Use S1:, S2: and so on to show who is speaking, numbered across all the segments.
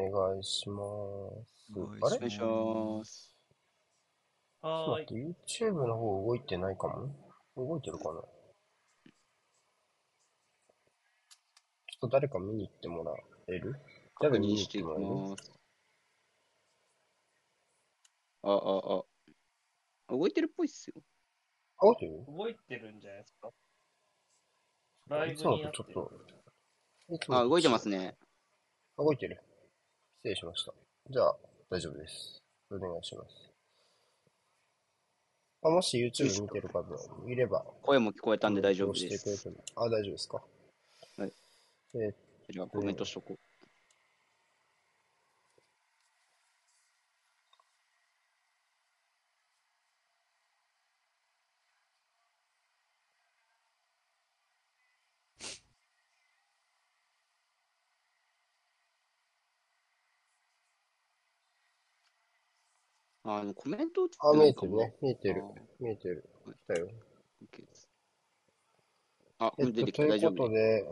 S1: お願いします。
S2: お願いし
S1: あれ？
S3: します。
S1: ちょっと
S4: はーい。
S1: YouTube の方動いてないかも？動いてるかな？ちょっと誰か見に行ってもらえる？
S3: 確
S1: 誰見に行っ
S3: 認して
S1: もらえる？
S3: ます。あ、あ、あ。動いてるっぽいっすよ。
S1: あ、動いてる
S4: 動いてるんじゃないですか？ライブになってる
S1: とちょっと、いつも
S3: あ、
S1: と
S3: 動いてますね。
S1: あ動いてる。失礼しました。じゃあ、大丈夫です。お願いします。あもし YouTube 見てる方いれば、
S3: 声も聞こえたんで大丈夫です。
S1: あ、大丈夫ですか？
S3: はい。
S1: えー
S3: じゃあコメントしとこう。あ、でもコメント
S1: あ、見えてるね。見えてる。見えてる。来たよ。
S3: OK ですあ、
S1: えっと、
S3: 出てきた。
S1: という。ことで、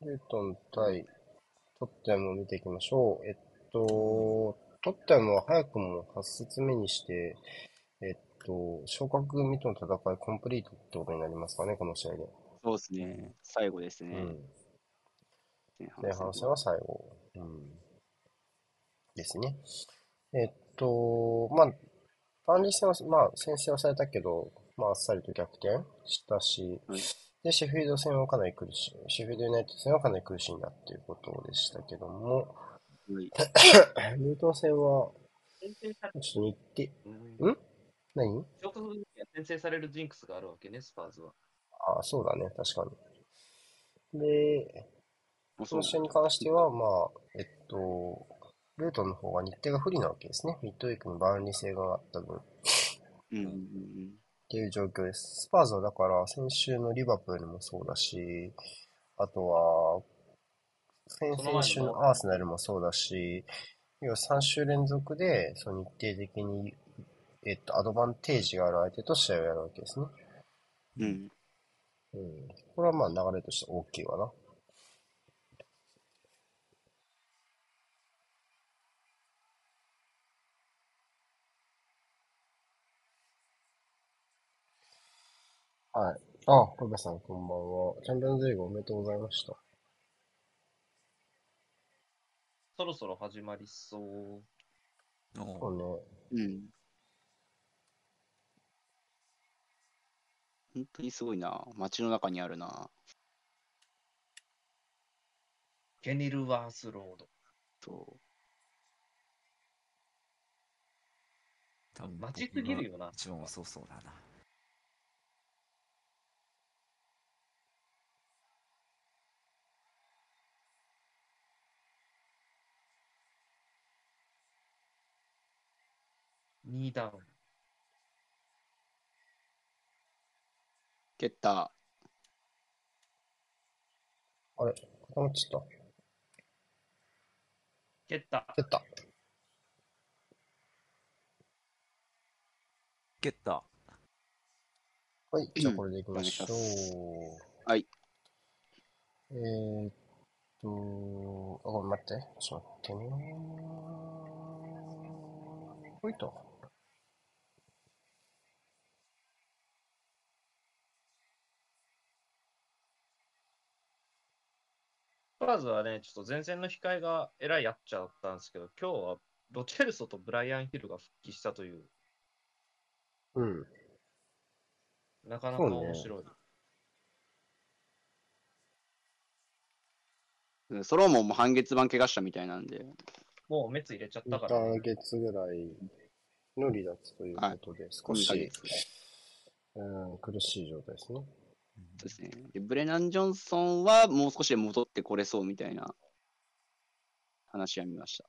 S1: ルートン対トッテムを見ていきましょう。えっと、トッテムは早くも8節目にして、えっと、昇格組との戦いコンプリートってことになりますかね、この試合で。
S3: そうですね。最後ですね。
S1: うん。
S3: 前
S1: 前半戦は最後。うん。ですね。えっと、まあ、バンリー戦は、まあ、先制はされたけど、まあ、あっさりと逆転したし、
S3: はい
S1: で、シェフィールド戦はかなり苦しい、シェフィールドユナイテッド戦はかなり苦しいんだっていうことでしたけども、
S3: はい。
S1: ルートン戦は、ちょっと日程、
S4: うん？
S1: ん何？
S4: 昇格には先制されるジンクスがあるわけね、スパーズは。
S1: ああ、そうだね、確かに。で、
S3: そ
S1: の試合に関しては、まあ、えっと、ルートンの方が日程が不利なわけですね。ミッドウィークにバーンリー制があった分。
S3: うん
S1: っていう状況です。スパーズはだから先週のリバプールもそうだし、あとは、先々週のアーセナルもそうだし、要は3週連続で、その日程的に、えっと、アドバンテージがある相手と試合をやるわけですね。
S3: うん。うん。
S1: うん。これはまあ流れとして大きいわな。はい。あ、ロベさんこんばんは。チャンピオンズリーグおめでとうございました。
S4: そろそろ始まりそう。
S1: そうね。
S3: うん。本当にすごいな。街の中にあるな。
S4: ケニルワースロード。
S3: そ
S2: 多分
S4: 待ちすぎるよな。
S2: 一番はそうそうだな。
S4: 2ダウン。
S3: う。蹴った。
S1: あれ？固まっちゃっ
S4: 蹴った。
S1: た。蹴った。
S2: 蹴った。
S1: はい。じゃあこれでいきましょ
S3: お願い
S1: う。
S3: はい。
S1: えーっと、あ、ごめん待って。ちょっと待ってね。ほいと。
S4: スパーズはね、ちょっと前線の控えがえらいやっちゃったんですけど、今日はロチェルソとブライアン・ヒルが復帰したという、
S1: うん。
S4: なかなか面白い。
S3: うんソロモンも半月板怪我したみたいなんで。
S4: もう滅入れちゃった
S1: 2
S4: から、
S1: ヶ月ぐらいの離脱ということで、少
S3: 2ヶ
S1: し
S3: 月、
S1: うん、苦しい状態ですね。
S3: そうですね。で、ブレナン・ジョンソンはもう少しで戻ってこれそうみたいな話は見ました。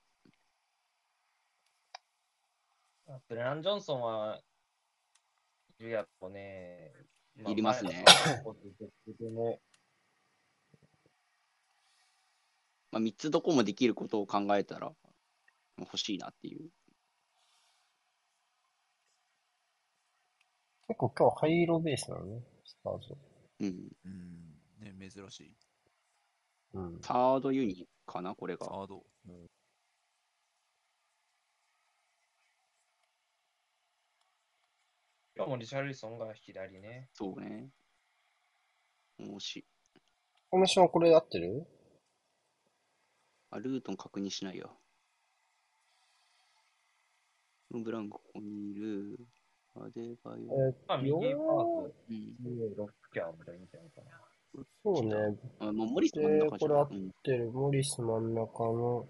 S4: ブレナン・ジョンソンは、いるやろね。
S3: いりますねまあ、3つどこもできることを考えたら欲しいなっていう。
S1: 結構今日ハイローベースなのね、スパーズ。
S3: うん。
S2: うん。ね、珍しい。
S1: うん、
S3: サードユニかな、これが。
S2: サード。う
S4: ん、今もリシャルリソンが左ね。
S3: そうね。もし。
S1: コメッションこれ合ってる？
S3: あ、ルートン確認しないよ。ブランコここにいる。アデバイオ。
S1: え
S4: まあ、右パーク、
S3: うん。
S4: ロックキャンみたいな。
S1: そうね。
S3: あ、もうモリス真ん
S1: で、
S3: 中じゃん。
S1: これ合っ
S3: うん。
S1: てる。モリス真ん中の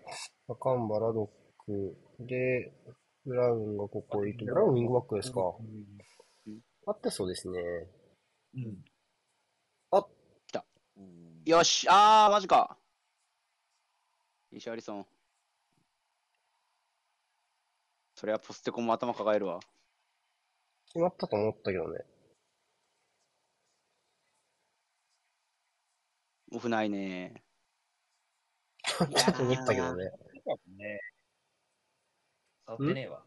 S1: 赤ンバラドックで、ブラウンがここいて、ブラウンウィングバックですか。合ってそうですね。
S2: うん。
S1: あ
S3: よしあー、マジか。リシャリソン。それはポステコも頭抱えるわ。
S1: 決まったと思ったけどね。
S3: オフないね。
S1: ちょっと思ったけどね。
S4: ね、触ってねえわ。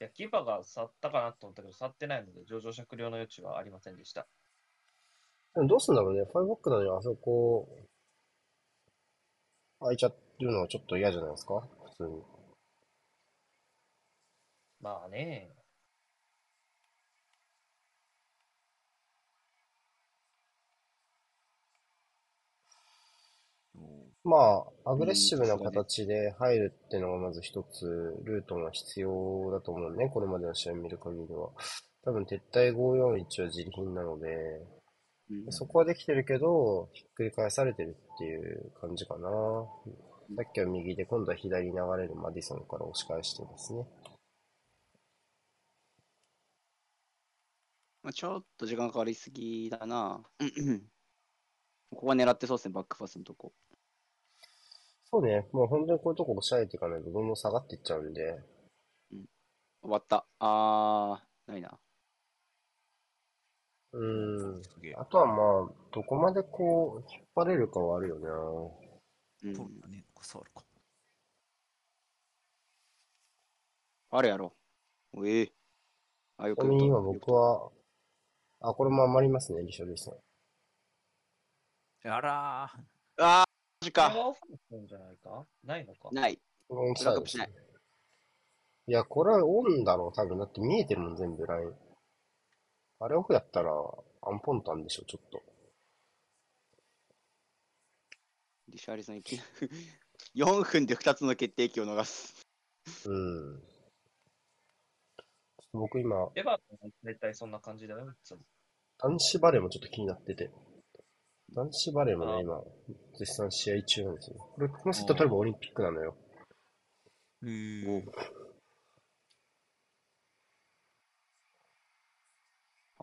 S4: いや、キーパーが触ったかなと思ったけど、触ってないので、上場酌量の余地はありませんでした。
S1: でもどうすんだろうね。ファイブバックなのにあそこ、空いちゃってるのはちょっと嫌じゃないですか？普通に。
S4: まあね。
S1: まあ、アグレッシブな形で入るっていうのがまず一つ、ルートが必要だと思うね。これまでの試合を見る限りは。多分、撤退541は自利品なので、
S3: うん
S1: そこはできてるけど、ひっくり返されてるっていう感じかな。さっきは右で、今度は左に流れるマディソンから押し返してますね。
S3: まあ、ちょっと時間かかりすぎだな。ここは狙ってそうですね、バックパスのとこ。
S1: そうね。もう本当にこういうとこ押さえていかないとどんどん下がっていっちゃうんで。
S3: 終わった。あー、ないな。
S1: うーん。あとはまあ、どこまでこう、引っ張れるかはあるよな。
S3: うん
S2: そうだね。触るか。
S3: あるやろ。おええあ、よく
S1: ちなみに今僕は、あ、これも余りますね、リシャルリソン。
S2: あら
S3: あー、マジか。
S4: これはオフなんじゃないか？ないのか
S3: ない。
S1: ンサイドですね。いや、これはオンだろう、多分。だって見えてるもん、全部ライン。あれオフやったら、アンポンタンでしょ、ちょっと。
S3: リシャリソンいきなり 4分で2つの決定機を逃す。
S1: うん。ちょっと僕今、
S4: エバートンは絶対そんな感じだよ、いつも。
S1: 男子バレーもちょっと気になってて。男子バレーも
S4: あ
S1: ね、今、絶賛試合中なんですよ。これ、このセット取ればオリンピックなのよ。
S2: ー。へえ。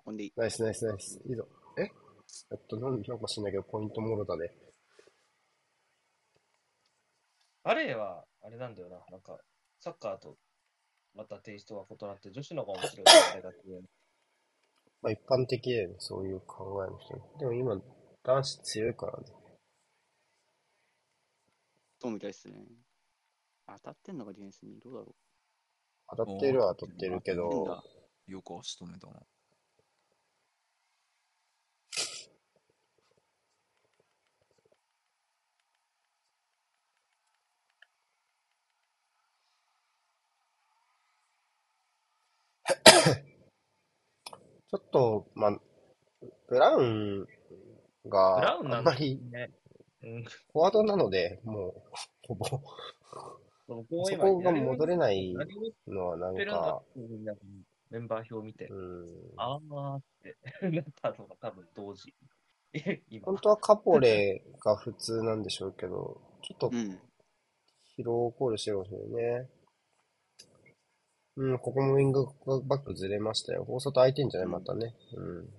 S3: 運んでいい。
S1: ナイスナイスナイス。いいぞ。え？えっと、なんなんか知んないけど、ポイントもろだね。
S4: バレーは、あれなんだよな、なんか、サッカーとまたテイストが異なって、女子の方が面白いあれだ
S1: まあ一般的だよね、そういう考えの人。でも今、男子強いからね。
S3: そうみたいですね。当たってんのか、ディフェンスに。どうだろ
S1: 当たってるは当たってるけど
S3: だ、
S2: よく足止めたな。
S1: ちょっと、まあ、ブラウン
S4: ブラウン
S1: が
S4: なんだ
S1: あんまり
S4: ね。うん。
S1: フォワードなので、もう、ほぼ、
S4: そ
S1: そこが戻れない
S4: 何を言っ
S1: のはなん
S4: てるんだ
S1: か
S4: メンバー表見て、
S1: うん、
S4: あーって なったのが多分同時。え、今。
S1: 本当はカポレが普通なんでしょうけど、ちょっと
S3: うん。
S1: 疲労を考慮してるかもしれないね。うん、ここもウィングバックずれましたよ。大外空いてんじゃない？またね。うん。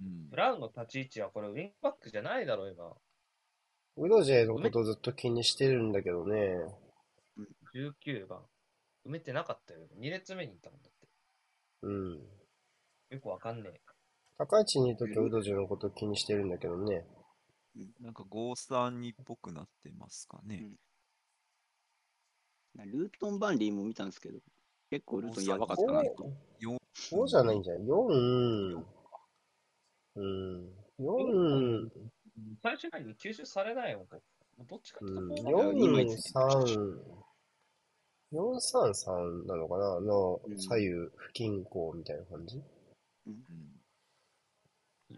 S2: うん
S4: ブ。ラウンの立ち位置はこれウィングバックじゃないだろ、今。
S1: ウドジェのことをずっと気にしてるんだけどね。
S4: 19番。埋めてなかったよ。2列目にいたもんだって。
S1: うん。
S4: よくわかんねえ。
S1: 高い位置にいるときはウドジェのことを気にしてるんだけどね。
S2: なんか532っぽくなってますかね。
S3: ルートン・バンリーも見たんですけど、結構ルートンやばかったなと。
S1: そうじゃないんじゃない ?4、うん。4、
S4: 最終回に吸収されないよ。どっちかって
S1: うん、
S4: いうと、
S1: 4、3、4、3、3なのかな？の
S3: うん
S1: 左右不均衡みたいな感じ？
S2: うん。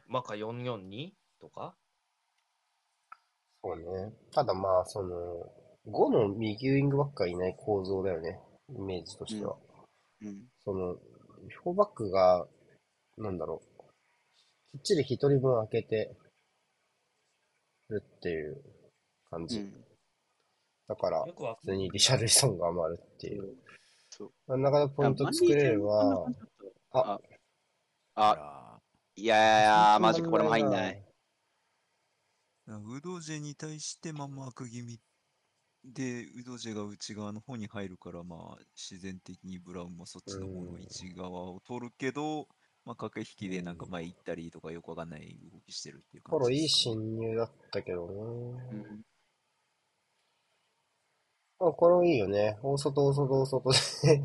S4: マカ442とか？
S1: そうね。ただまあ、その、5の右ウィングバックがいない構造だよね。イメージとしては。
S3: うん。
S1: その、フォーバックが、なんだろう。きっちり一人分開けてるっていう感じ。
S3: うん。
S1: だから、普通にリシャルリソンが余るっていう。
S3: そう。
S1: 真ん中でポイント作れれば、あ
S3: あ、
S2: あ
S3: あ、
S2: ら
S3: いやいやいや、マジか、これも入んない。。
S2: ウドジェに対してまあマーク気味で、ウドジェが内側の方に入るから、まあ自然的にブラウンもそっちの方の内側を取るけど、まあ駆け引きでなんか前行ったりとかよくわかんない動きしてるっていう
S1: フォローいい侵入だったけどね。
S3: うん。
S1: まあ、これもいいよね。大外、大外、大外で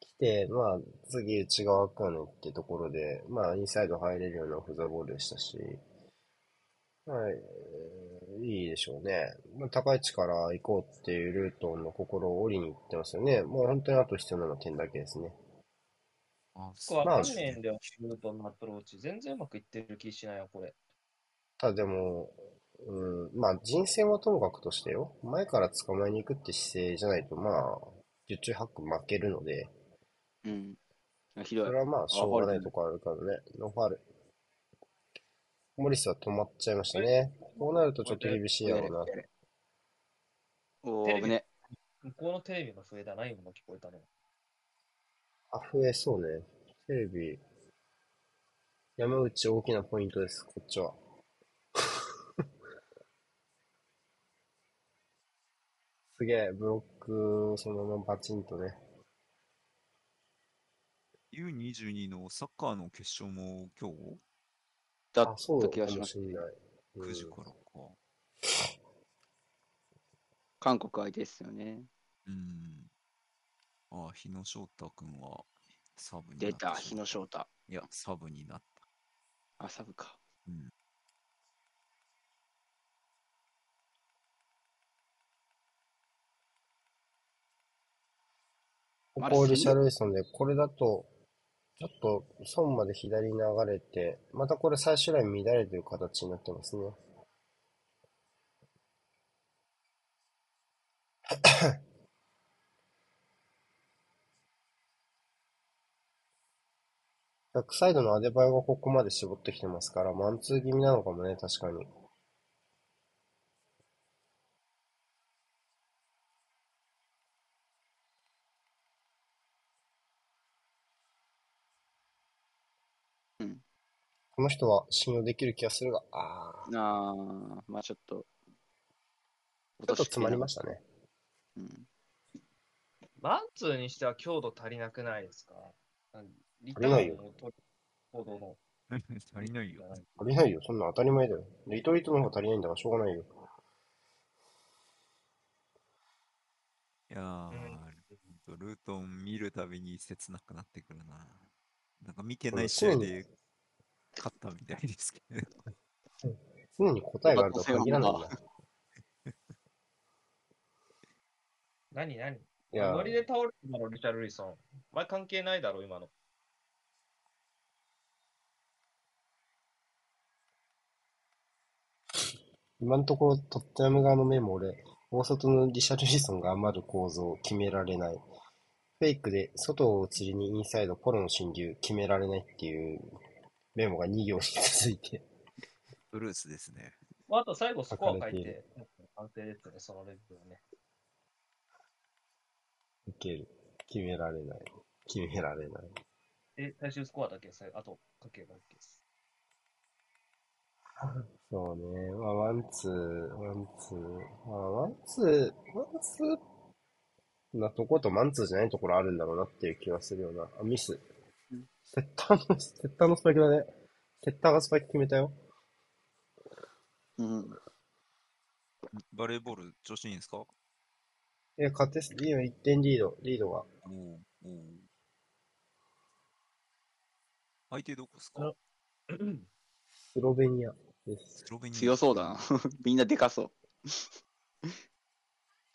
S1: 来て、まあ、次内側かねってところで、まあ、インサイド入れるようなオフザボールでしたし、はい、いいでしょうね。まあ、高い位置から行こうっていうルートンの心を折りに行ってますよね。もう本当にあと必要なのは点だけですね。
S2: あ、そう
S4: かんねえんだよ、シュートのアプローチ。全然うまくいってる気しないよ、これ。
S1: ただでも、うん、まあ人選はともかくとしてよ、前から捕まえに行くって姿勢じゃないと、まあ、十中八九負けるので、
S3: うん。ひどい
S1: それ。はまあ、しょうがないとこあるからね。ノーファール。モリスは止まっちゃいましたね。こうなるとちょっと厳しいやろうな。
S3: おー、
S4: テレビ
S3: 危ね。
S4: 向こうのテレビの笛だな、今の聞こえたの。
S1: あ、増えそうね。テレビ。山内大きなポイントです、こっちは。すげえ、ブロック、そのままバチンとね。
S2: U22 のサッカーの決勝も今日？
S3: だ
S1: あ、そう
S3: った
S1: か
S3: 気がします
S1: もし。んない。うん
S2: 9時からか。
S3: 韓国相手ですよね。
S2: うん。あ、日野翔太くんはサブにな
S3: 出、
S2: った
S3: 日野翔太。
S2: いや、サブになった。
S3: あ、サブか。
S2: うん。
S1: ここリシャルリソンで、これだと、ちょっと、損まで左に流れて、またこれ最終ライン乱れてる形になってますね。バックサイドのアデバイがここまで絞ってきてますから、マンツー気味なのかもね、確かに。
S3: うん。
S1: この人は信用できる気がするが、ああ、
S3: あー、まあちょっと。
S1: ちょっと詰まりましたね。
S3: うん。
S4: マンツーにしては強度足りなくないですか？リタ
S1: 足りないよ
S4: ーンを取るほどの。
S2: 足りないよ。
S1: 足りないよ。そんな当たり前だよ。リトリートの方が足りないんだからしょうがないよ。
S2: いやー、ルートルートン見るたびに切なくなってくるな。なんか見てない試合で勝ったみたいですけど。
S1: 常に答えがあるとは限らないんだ。
S4: 何何？
S1: いや
S4: ノリで倒れるだろ、リシャルリソン。お前関係ないだろ、今の。
S1: 今のところトッテナム側のメモ俺、大外のリシャルリソンが余る構造を決められない。フェイクで外を釣りにインサイドポロの侵入決められないっていうメモが2行に続いて。
S2: ブルースですね。
S4: まあ、あと最後スコア書
S1: い
S4: いて、完成ですね、そのレベルはね。
S1: いける。決められない。決められない。
S4: え、最終スコアだけさ、あと書けば OK です。
S1: そうね。まあ、マンツー、マンツー。まあ、マンツー、マンツーなとことマンツーじゃないところあるんだろうなっていう気がするような。あ、ミス
S3: うん。
S1: セッターの、セッターのスパイクだね。セッターがスパイク決めたよ。
S3: うん。
S2: バレーボール調子いいんですか？お
S1: いや、勝てす、いいよ、1点リード、リードが。
S2: おーおー相手どこですか？
S1: スロベニア。
S2: ス。ロベニア。
S3: 強そうだな。みんなでかそう。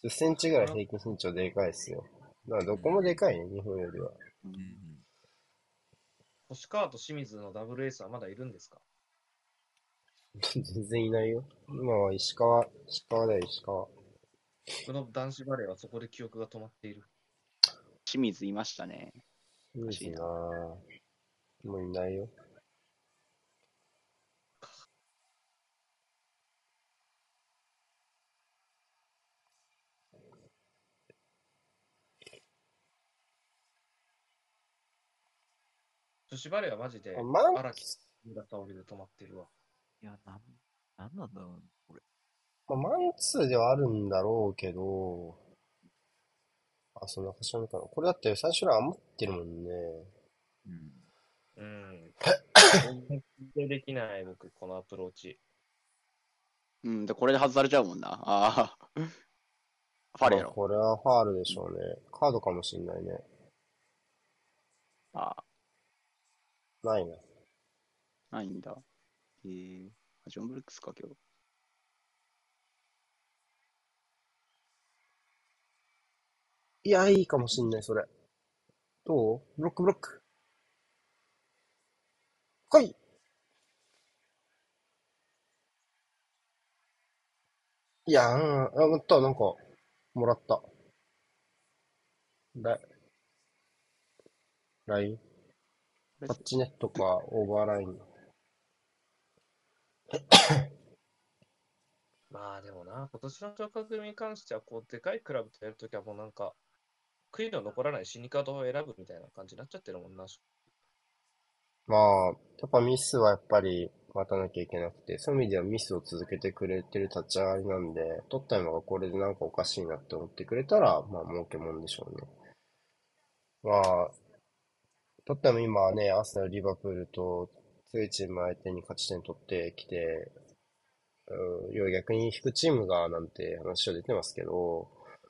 S1: 10センチぐらい平均身長でかいですよ。だからどこもでかいね、日本よりは。
S2: うんうん。
S4: 星川と清水のダブルエースはまだいるんですか？
S1: 全然いないよ。今は石川、石川だよ、石川。
S4: 僕の男子バレーはそこで記憶が止まっている。
S3: 清水いましたね。
S1: いいしなもういないよ。
S4: 女子バレーはマジで荒木村沙織で止まってるわ。
S2: いや、なん、なんなんだろう、これ。
S1: まあ、マンツーではあるんだろうけど、あ、そんな星読みかな。これだって最初ら余ってるもんね。
S2: うん。
S4: うん。全然できない、僕、このアプローチ。
S3: うん、で、これで外されちゃうもんな。ああ。ファレ。
S1: まあこれはファールでしょうね。カードかもしんないね。
S3: ああ、
S1: ないな。
S3: ないんだ。えー、あジョン・ブルックスか、今日。
S1: いや、いいかもしんない、それ。どう？ブロックブロック。来いいや、うん、あ、また、なんか、もらった。ラライン？タッチネットか、オーバーライン。
S4: まあでもな、今年の昇格組に関しては、こう、でかいクラブとやるときはもうなんか、悔いの残らない死にカードを選ぶみたいな感じになっちゃってるもんな。
S1: まあ、やっぱミスはやっぱり待たなきゃいけなくて、そういう意味ではミスを続けてくれてる立ち上がりなんで、取ったのがこれでなんかおかしいなって思ってくれたら、まあ儲けもんでしょうね。まあ、取っても今はね、アーセナル、リバプールと強いチーム相手に勝ち点取ってきて、うん、要は逆に引くチームがなんて話は出てますけど、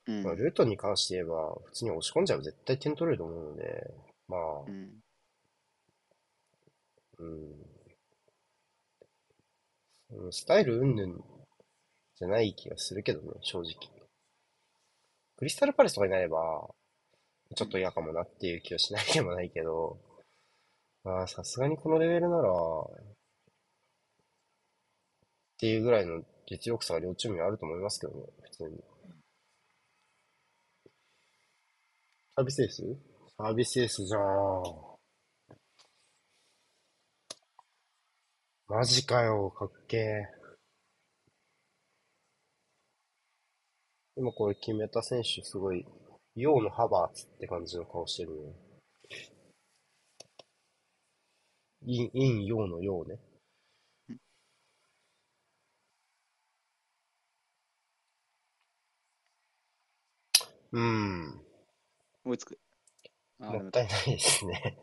S3: うん
S1: まあ、ルートに関して言えば、普通に押し込んじゃえば絶対点取れると思うので、まあ、
S3: うん。
S1: うん。うんスタイル云々じゃない気がするけどね、正直。クリスタルパレスとかになれば、ちょっと嫌かもなっていう気はしないでもないけど、まあ、さすがにこのレベルなら、っていうぐらいの実力差が両チームにあると思いますけどね、普通に。サービスエース？サービスエースじゃん。マジかよ、かっけえ。今これ決めた選手すごい、陽のハバーツって感じの顔してるね。イン、イン、ヨウのヨウね。うん。
S3: 追いつく。も
S1: ったいないですね。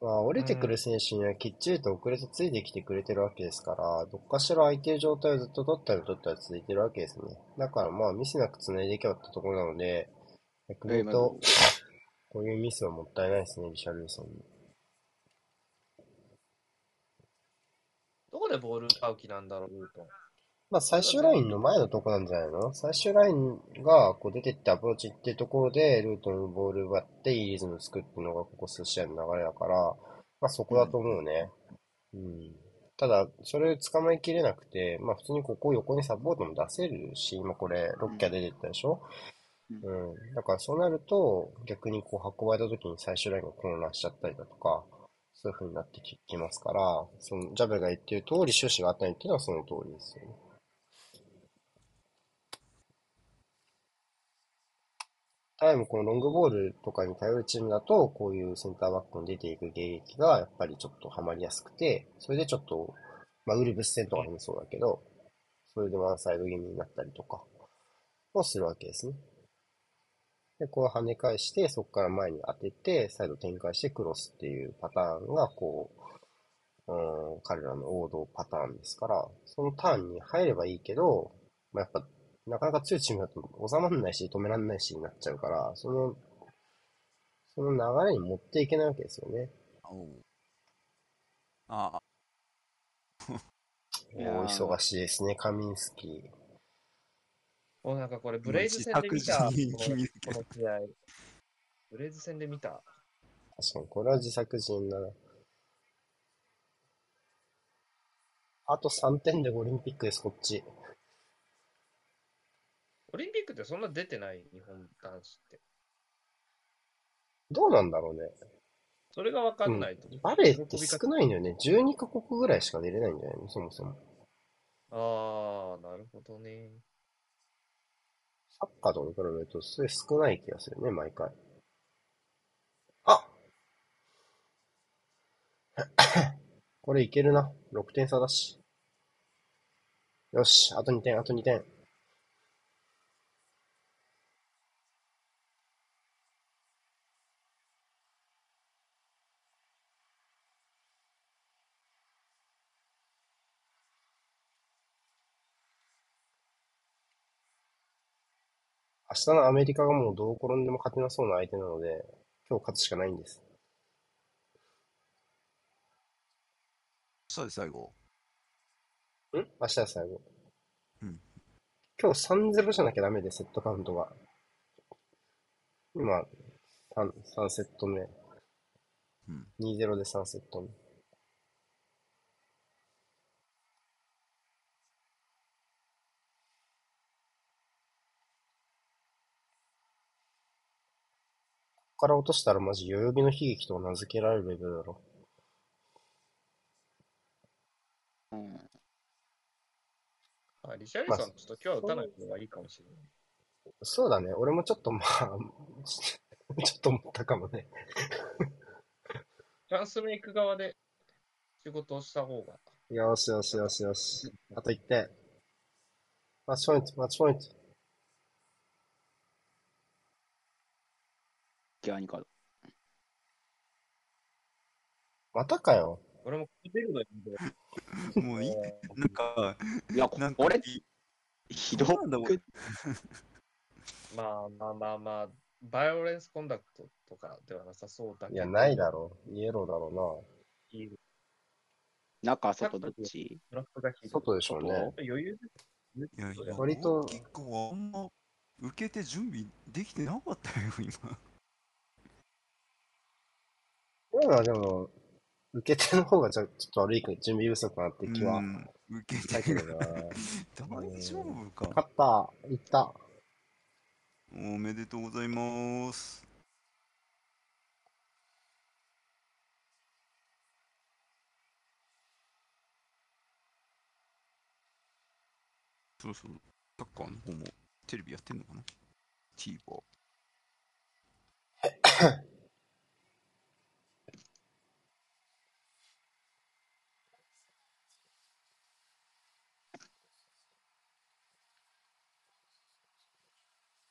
S1: まあ、降りてくる選手にはきっちりと遅れてついてきてくれてるわけですから、どっかしら空いてる状態をずっと取ったり取ったり続いてるわけですね。だからまあ、ミスなく繋いでいけばってところなので、逆に言うと、こういうミスはもったいないですね、リシャルリソンに。
S4: どこでボール奪う気なんだろう、ルートン。
S1: まあ、最終ラインの前のとこなんじゃないの？最終ラインがこう出てってアプローチっていうところで、ルートのボール奪っていいリズム作っていうのがここ数試合の流れだから、まあそこだと思うね。うん。ただ、それ捕まえきれなくて、まあ普通にここ横にサポートも出せるし、今これ6キャ出てったでしょ？
S3: うん
S1: うん。だからそうなると、逆にこう運ばれた時に最終ラインが混乱しちゃったりだとか、そういう風になってききますから、そのジャベが言ってる通り、趣旨があったりっていうのはその通りですよね。タイム、このロングボールとかに頼るチームだと、こういうセンターバックに出ていく迎撃が、やっぱりちょっとハマりやすくて、それでちょっと、まあ、ウルブス戦とかでもそうだけど、それでワンサイド気味になったりとか、をするわけですね。で、こう跳ね返して、そこから前に当てて、再度展開してクロスっていうパターンが、こう、うん、彼らの王道パターンですから、そのターンに入ればいいけど、まあ、やっぱ、なかなか強いチームだと収まらないし、止められないしになっちゃうから、その、その流れに持っていけないわけですよね。
S2: あ
S3: いやー
S1: お忙しいですね、カミンスキー。
S4: もうなんかこれ、ブレイズ戦で見た、このこの試合。ブレイズ戦で見た？
S1: 確かに、これは自作自演だな。あと3点でオリンピックです、こっち。
S4: オリンピックってそんな出てない日本男子って。
S1: どうなんだろうね。
S4: それがわかんないと。
S1: バレーって少ないんだよね。12カ国ぐらいしか出れないんじゃないの？そもそも。
S4: ああ、なるほどね。
S1: サッカーとかに比べると、それ少ない気がするね、毎回。あこれいけるな。6点差だし。よし、あと2点、あと2点。明日のアメリカがもうどう転んでも勝てなそうな相手なので、今日勝つしかないんです。
S2: 明日で最後。
S1: ん？明日は最後。
S2: うん
S1: 今日3-0じゃなきゃダメで、セットカウントが。今、3, 3セット目。
S2: うん。
S1: 2-0で3セット目。から落としたらマジ代々木の悲劇と名付けられるレベルだろ。
S3: うん。
S4: あ、リシャリソン、ちょっと今日は打たない方がいいかもしれない。
S1: そうだね。俺もちょっとまあ、ちょっと思ったかもね。
S4: チャンスメイク側で仕事をした方が。
S1: よしよしよしよし。あと1点。マッチポイント、マッチポイント。
S3: ギアニカード。
S1: またかよ。
S4: 俺も出るのに。
S2: もういい。なんか、
S3: いや、
S2: なんか
S3: こひど
S2: なんだ
S3: く、
S4: まあまあまあまあ、バイオレンスコンダクトとかではなさそうだけど。
S1: いや、ないだろう。イエローだろ
S4: いい
S3: 中、外、どっち？
S1: 外でしょうね。
S4: 余裕で
S2: いやいや、
S1: 割と
S2: 結構あんま受けて準備できてなかったよ、今。
S1: 今はでも、受け手の方がちょちょっと悪いか準備不足かなって気は
S2: うん、受け
S1: した
S2: て
S1: けどな。
S2: 大丈夫か。
S1: 勝った。いった。
S2: おめでとうございます。そうそう、サッカーの方もテレビやってんのかな ?TVer。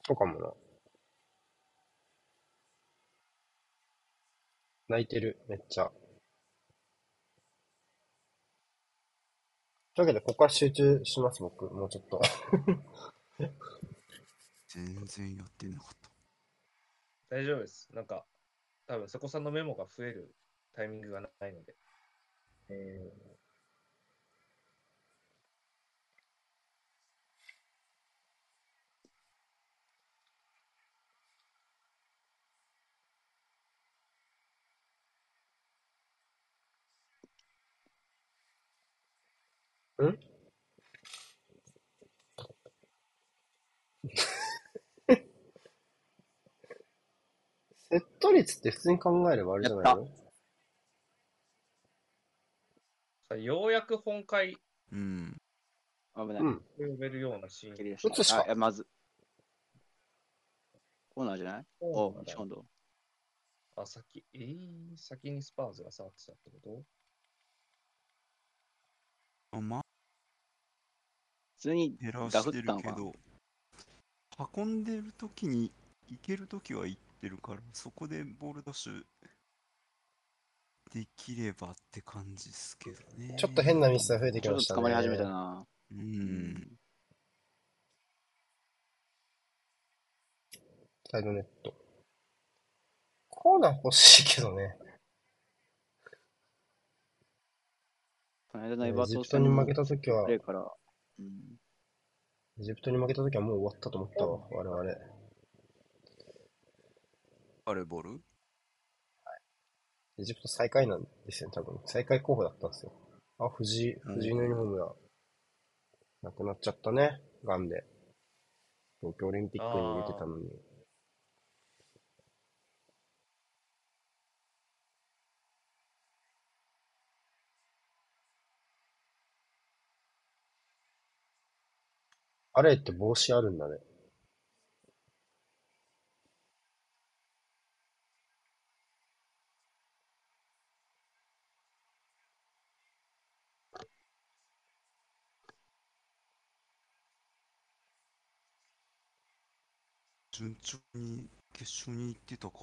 S1: そうかもな。泣いてる、めっちゃ。というわけで、ここから集中します、僕。もうちょっと。
S2: 全然やってなかった。
S4: 大丈夫です。なんか、多分、そこさんのメモが増えるタイミングがないので。え
S1: セット率って普通に考えればあれじゃないの？
S4: さようやく本会
S2: うん。
S3: 危ない。
S1: うん。
S4: を呼べるようなシーン。
S3: 蹴り出した
S1: 打つしか
S3: あ、いやまず。コーナーじゃない？お
S4: そうなんだ
S3: 今度。
S4: あ、先、えー、先にスパーズが触ってたってこと？
S2: あまあ、
S3: 普通に
S2: 減ら
S3: ダフ
S2: して
S3: ったのかな
S2: るけど、運んでる時に行ける時は行ってるから、そこでボールダッシュできればって感じですけどね。
S1: ちょっと変なミスが増えてき
S3: ちょ
S1: ましたね。
S3: っと捕まり始めたな。
S2: う。。
S3: うん
S1: サイドネット。コーナー欲しいけどね。
S3: この間の
S1: エ
S3: エバートン
S1: ジプトに負けたときは
S3: プレ、ーから、うん、
S1: エジプトに負けたときはもう終わったと思ったわ、我々。
S2: バレーボール？
S1: エジプト最下位なんですよね、多分。最下位候補だったんですよ。あ、藤井、
S2: うん
S1: 藤井のユニフォームだ。なくなっちゃったね、ガンで。東京オリンピックに出てたのに。あれって帽子あるんだね。
S2: 順調に決勝に行ってたか。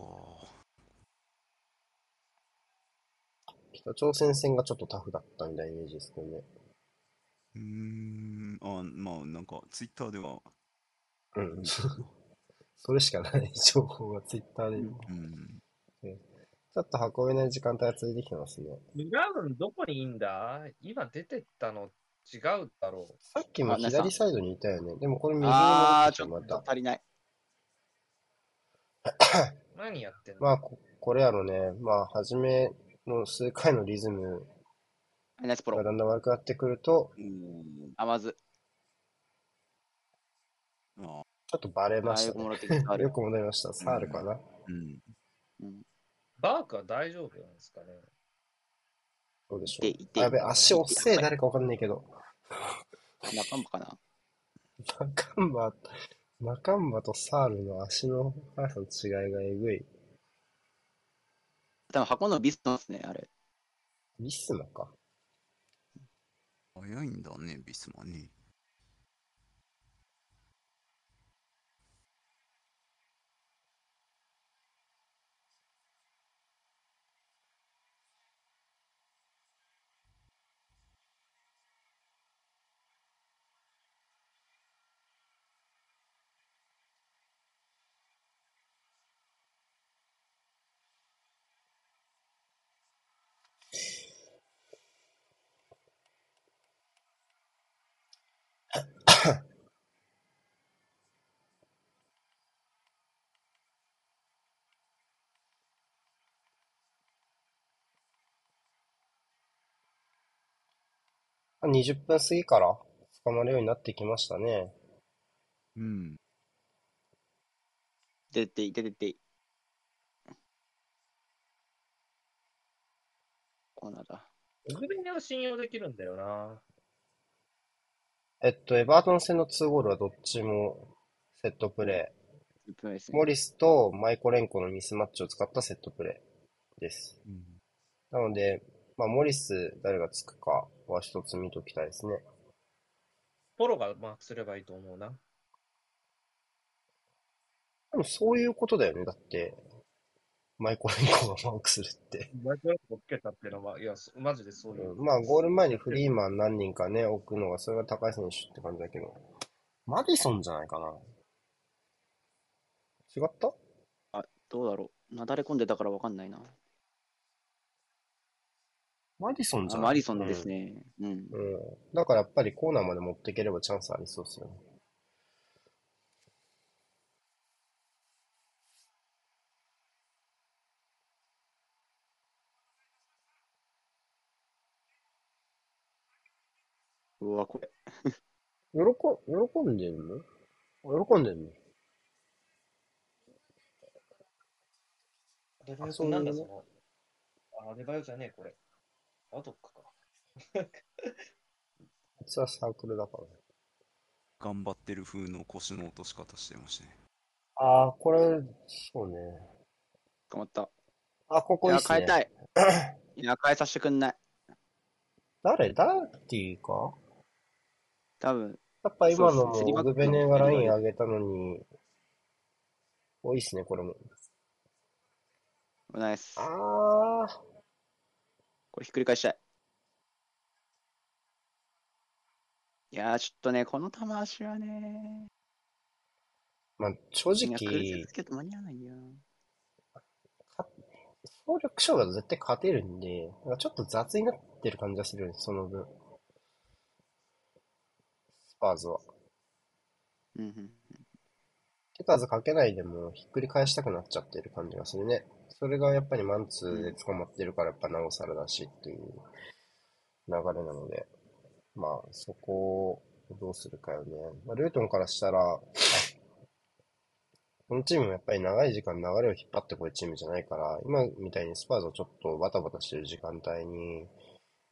S1: 北朝鮮戦がちょっとタフだったみたいなイメージですけどね。
S2: うーん、あ、まあなんかツイッターでは、
S1: うん。それしかない情報がツイッターで。
S3: うん
S2: うん、
S1: ちょっと運べない時間帯が続いてきてますね。
S4: ブラウンどこにいいんだ？今出てったの違うだろ
S1: さっきも左サイドにいたよね。でもこれ右に
S3: あー、ちょ
S1: 戻っ
S3: と足りない。
S4: う。何やってんの、
S1: まあ、ここれやろね。まあ、初めの数回のリズム
S3: ナイスプロ
S1: が。だんだん悪くなってくると、
S2: うん
S3: あ、まず。
S2: あ
S1: ちょっとバレま
S3: あ、
S1: したね。
S3: よく戻ってきた。
S1: よく戻りました。サールかな。
S2: うん、
S3: うん。
S4: バークは大丈夫なんですかね
S1: どうでしょ
S3: う。
S1: やべ、足遅え、誰かわかんないけど。
S3: 仲間かな。
S1: 中ン中ンバとサールの足の速さの違いがえぐい。
S3: 多分箱のビストンですね、あれ。
S1: ビスマか。
S2: 早いんだね、ビスマね。
S1: あ20分過ぎから捕まるようになってきましたね。
S2: うん。
S3: 出ていい、出ていい。コーナーだ。
S4: ウグベネは信用できるんだよな。
S1: えっと、エバートン戦の2ゴールはどっちもセットプレ
S3: 1分です
S1: ー。
S3: ね。
S1: モリスとマイコレンコのミスマッチを使ったセットプレーです。
S2: うん
S1: なので、まあ、モリス誰がつくかは一つ見ときたいですね。
S4: フォローがマークすればいいと思うな。
S1: でもそういうことだよね。だって、マイコレンコがマークするって。
S4: マイクロフォンつけたっていうのは、いや、そマジでそういう。
S1: うんまあ、ゴール前にフリーマン何人かね、置くのが、それが高い選手って感じだけど。マディソンじゃないかな。違った？
S3: あ、どうだろう。なだれ込んでたからわかんないな。
S1: マディソンじ
S3: あ、
S1: ゃない
S3: マリソンですね。うん。
S1: うん。だからやっぱりコーナーまで持っていければチャンスありそうですよね。
S3: うわ、これ。
S1: 喜、喜んでるの？喜んでるの
S4: なんだその？あ、アデバヨじゃねえ、これ。アドックか。
S1: あいつはサークルだからね。
S2: 頑張ってる風の腰の落とし方してましたね。
S1: ああ、これ、そうね。
S3: 捕まった。
S1: あ、ここ
S3: いや、
S1: いいっすね。
S3: 変えたい。いや、変えさせてくんない。
S1: 誰？ダーティーか？
S3: 多分、
S1: やっぱ今のも
S3: そうそう
S1: オグベネがライン上げたのに、多いっすね、これも。
S3: ナイス。
S1: ああ、
S3: これひっくり返したい。いやー、ちょっとね、この球足はね、
S1: まあ、正直
S3: セ、つけと間に合わないんだよな。
S1: 総力勝負だと絶対勝てるんで、なんかちょっと雑になってる感じがするよね、その分。スパーズは。
S3: うんうん。
S1: 手数かけないでもひっくり返したくなっちゃってる感じがするね。それがやっぱりマンツーで捕まってるからやっぱなおさらだしっていう流れなので、まあそこをどうするかよね。まあ、ルートンからしたら、このチームもやっぱり長い時間流れを引っ張ってこいチームじゃないから、今みたいにスパーズをちょっとバタバタしてる時間帯に、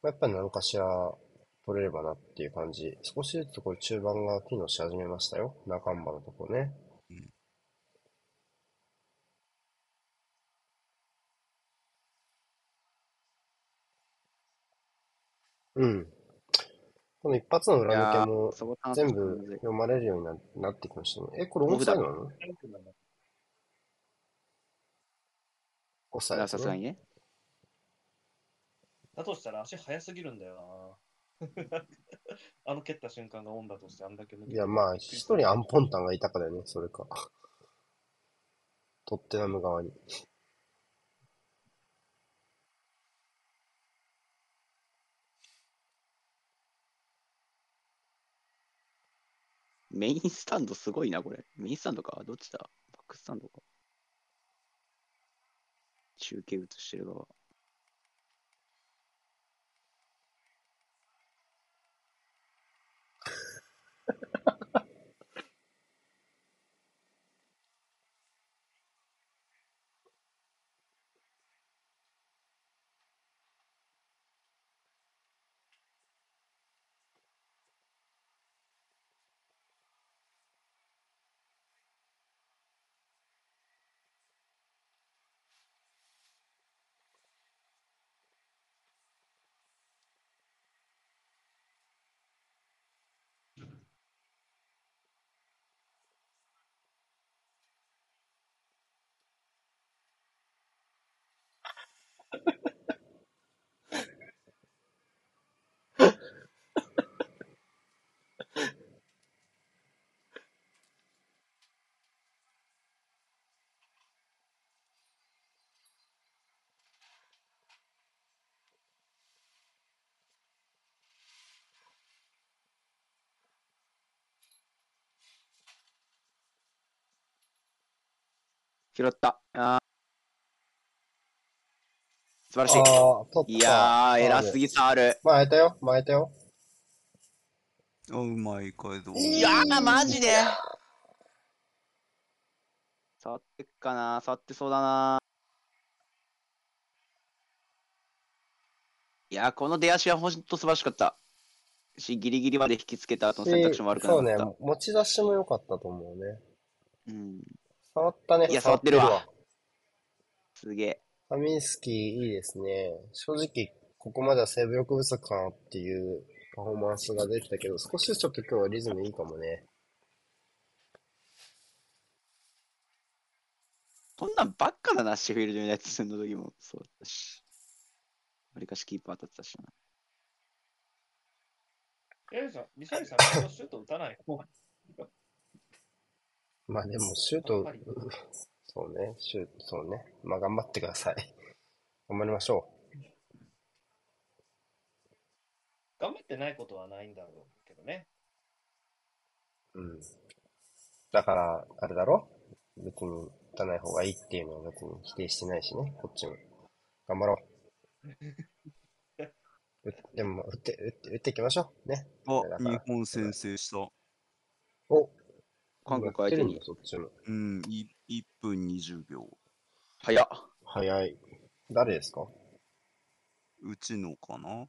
S1: まあやっぱり何かしら取れればなっていう感じ。少しずつこれ中盤が機能し始めましたよ。中んばのとこね。うん。この一発の裏抜けも全
S3: み
S1: 部読まれるようにななってきましたね。え、これオフサイドなの？オフサイド
S3: あさすがにね。
S4: だとしたら足速すぎるんだよな。あの蹴った瞬間がオンだとしてあんだけ抜けて
S1: いや、まあ、一人アンポンタンがいたからね、それか。トッテナム側に。
S3: メインスタンドすごいな、これ。メインスタンドか？どっちだ？バックスタンドか。中継映してる側。拾った。あー素晴らしい。いやー、偉すぎさある。
S1: 前えたよ、前えたよ。
S2: あ、うまいかど。
S3: いやー、マジで触ってっかな触ってそうだないやー、この出足はほんと素晴らしかった。し、ギリギリまで引きつけた後の選択肢も悪くなか
S1: そうね
S3: った。、
S1: 持ち出しも良かったと思うね。
S3: うん。
S1: 触ったね。
S3: いや触ってるわすげえ。
S1: カミンスキーいいですね。正直、ここまではセーブ力不足かなっていうパフォーマンスが出てたけど、少しずつちょっと今日はリズムいいかもね。
S3: こんなんばっかだな、シェフィールドユナイテッド戦の？時 もそうだったし。わりかしキーパー当たってたしな。
S4: え、じゃあ、ミサイルさん、シュート打たないの
S1: まあでも、シュートそうね、シュート、そうね。まあ頑張ってください。頑張りましょ
S4: 頑張ってないことはないんだろうけどね。
S1: う。うん。だから、あれだろ？別に打たない方がいいっていうのは別に否定してないしね、こっちも。頑張ろう。うでも、打って、打って、打っていきましょう。ね。
S2: あ日本先制した。
S1: お
S3: 韓国相手に
S1: そっちも。
S2: うん、い1分20秒。
S3: 早っ。
S1: 早い。誰ですか？
S2: うちのかな？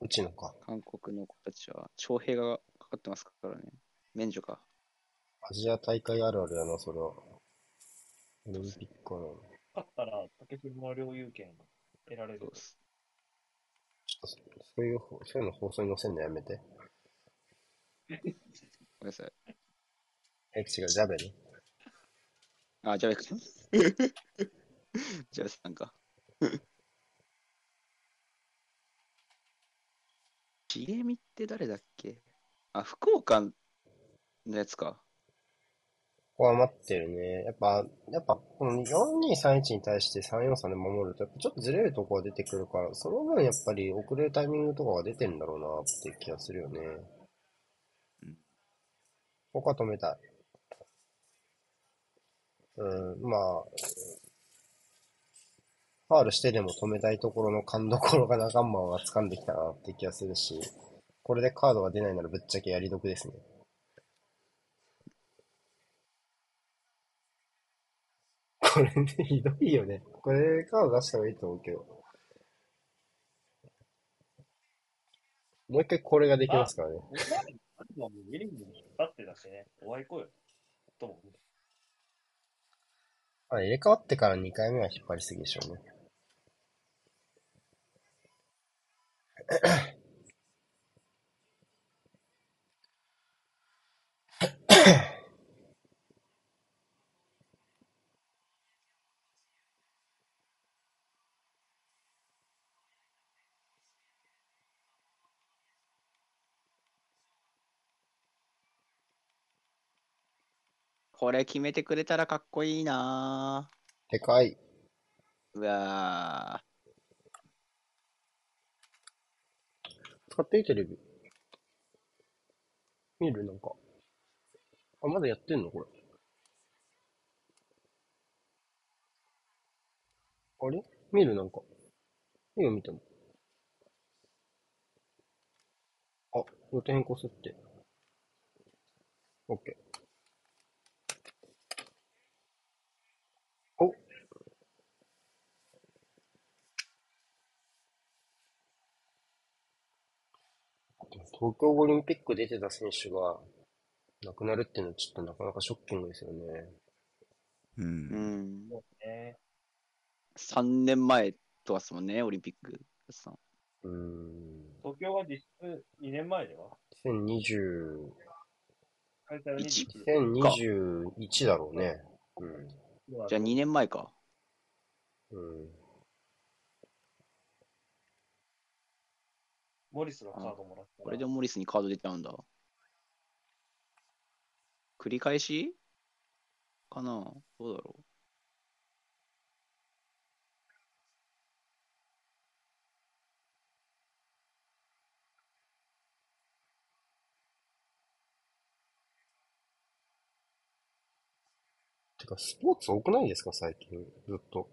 S1: うちのか。
S3: 韓国の子たちは、徴兵がかかってますからね。免除か。
S1: アジア大会あるあるやな、それは。オリンピックかな。
S4: 勝ったら、竹島の領有権が得られる
S3: そう。です。
S1: ちょっと、そういう、そういうの放送に載せんのやめて。
S3: ごめんなさい。
S1: え、違う、ジャベね。
S3: あ、じゃあ、じゃあ、なんか。茂みって誰だっけ？あ、福岡のやつか。
S1: ここは待ってるね。やっぱ、やっぱ、この4231に対して343で守ると、やっぱちょっとずれるとこが出てくるから、その分やっぱり遅れるタイミングとかが出てるんだろうなって気がするよね
S2: うん。
S1: ここは止めたい。うん、まあ、ファールしてでも止めたいところの勘どころが中間は掴んできたなって気がするし、これでカードが出ないならぶっちゃけやり得ですね。これね、ひどいよね。これでカード出した方がいいと思うけど。もう一回これができますからね。
S4: あとはもうウィリングに引って出しね、終わりこよ。と思ま。
S1: あ入れ替わってから2回目は引っ張りすぎでしょうね。
S3: これ決めてくれたらかっこいいな
S1: でかい。
S3: ぁうわ
S1: 使っていいテレビ。見るなんか。あ、まだやってんの？これ。あれ？見るなんか。いいよ、見ても。あ、予定変更すって。オッケー。お東京オリンピック出てた選手が亡くなるっていうのはちょっとなかなかショッキングですよね。
S2: う。
S3: ーうん
S4: うね。
S3: 3年前とはですもんね、オリンピック。さん
S1: うーん。
S4: 東京は実質2年前では
S1: ？2020、
S4: 開催は
S3: 一
S4: 21で
S1: 2021だろうね。うん。
S3: じゃあ2年前か。
S1: うん。
S4: モリスがカードもらったら。
S3: これでモリスにカード出ちゃうんだ。繰り返しかな？どうだろ
S1: てか、スポーツ多くないですか、最近。ずっと。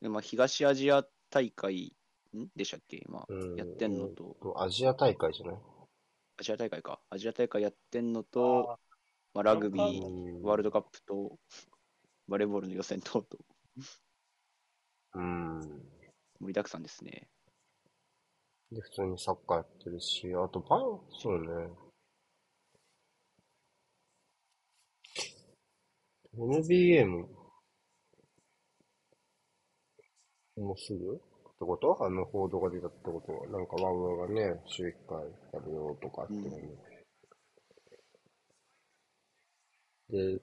S3: う。でまあ、東アジア大会ん？でしたっけ？今、
S1: うん。
S3: やってんのと、
S1: とアジア大会じゃない？
S3: アジア大会か。アジア大会やってんのと、
S4: あ
S3: まあ、ラグビ
S4: う
S3: ー、
S1: ん
S3: ワールドカップと、バレーボールの予選等々、
S1: うん。
S3: 盛りだくさんですね。
S1: で、普通にサッカーやってるし、あとバン、そうね。NBA も、もうすぐ？ってこと？あの報道が出たってこと？は、なんかワウワウがね、週1回やるよとかっていうのに。で、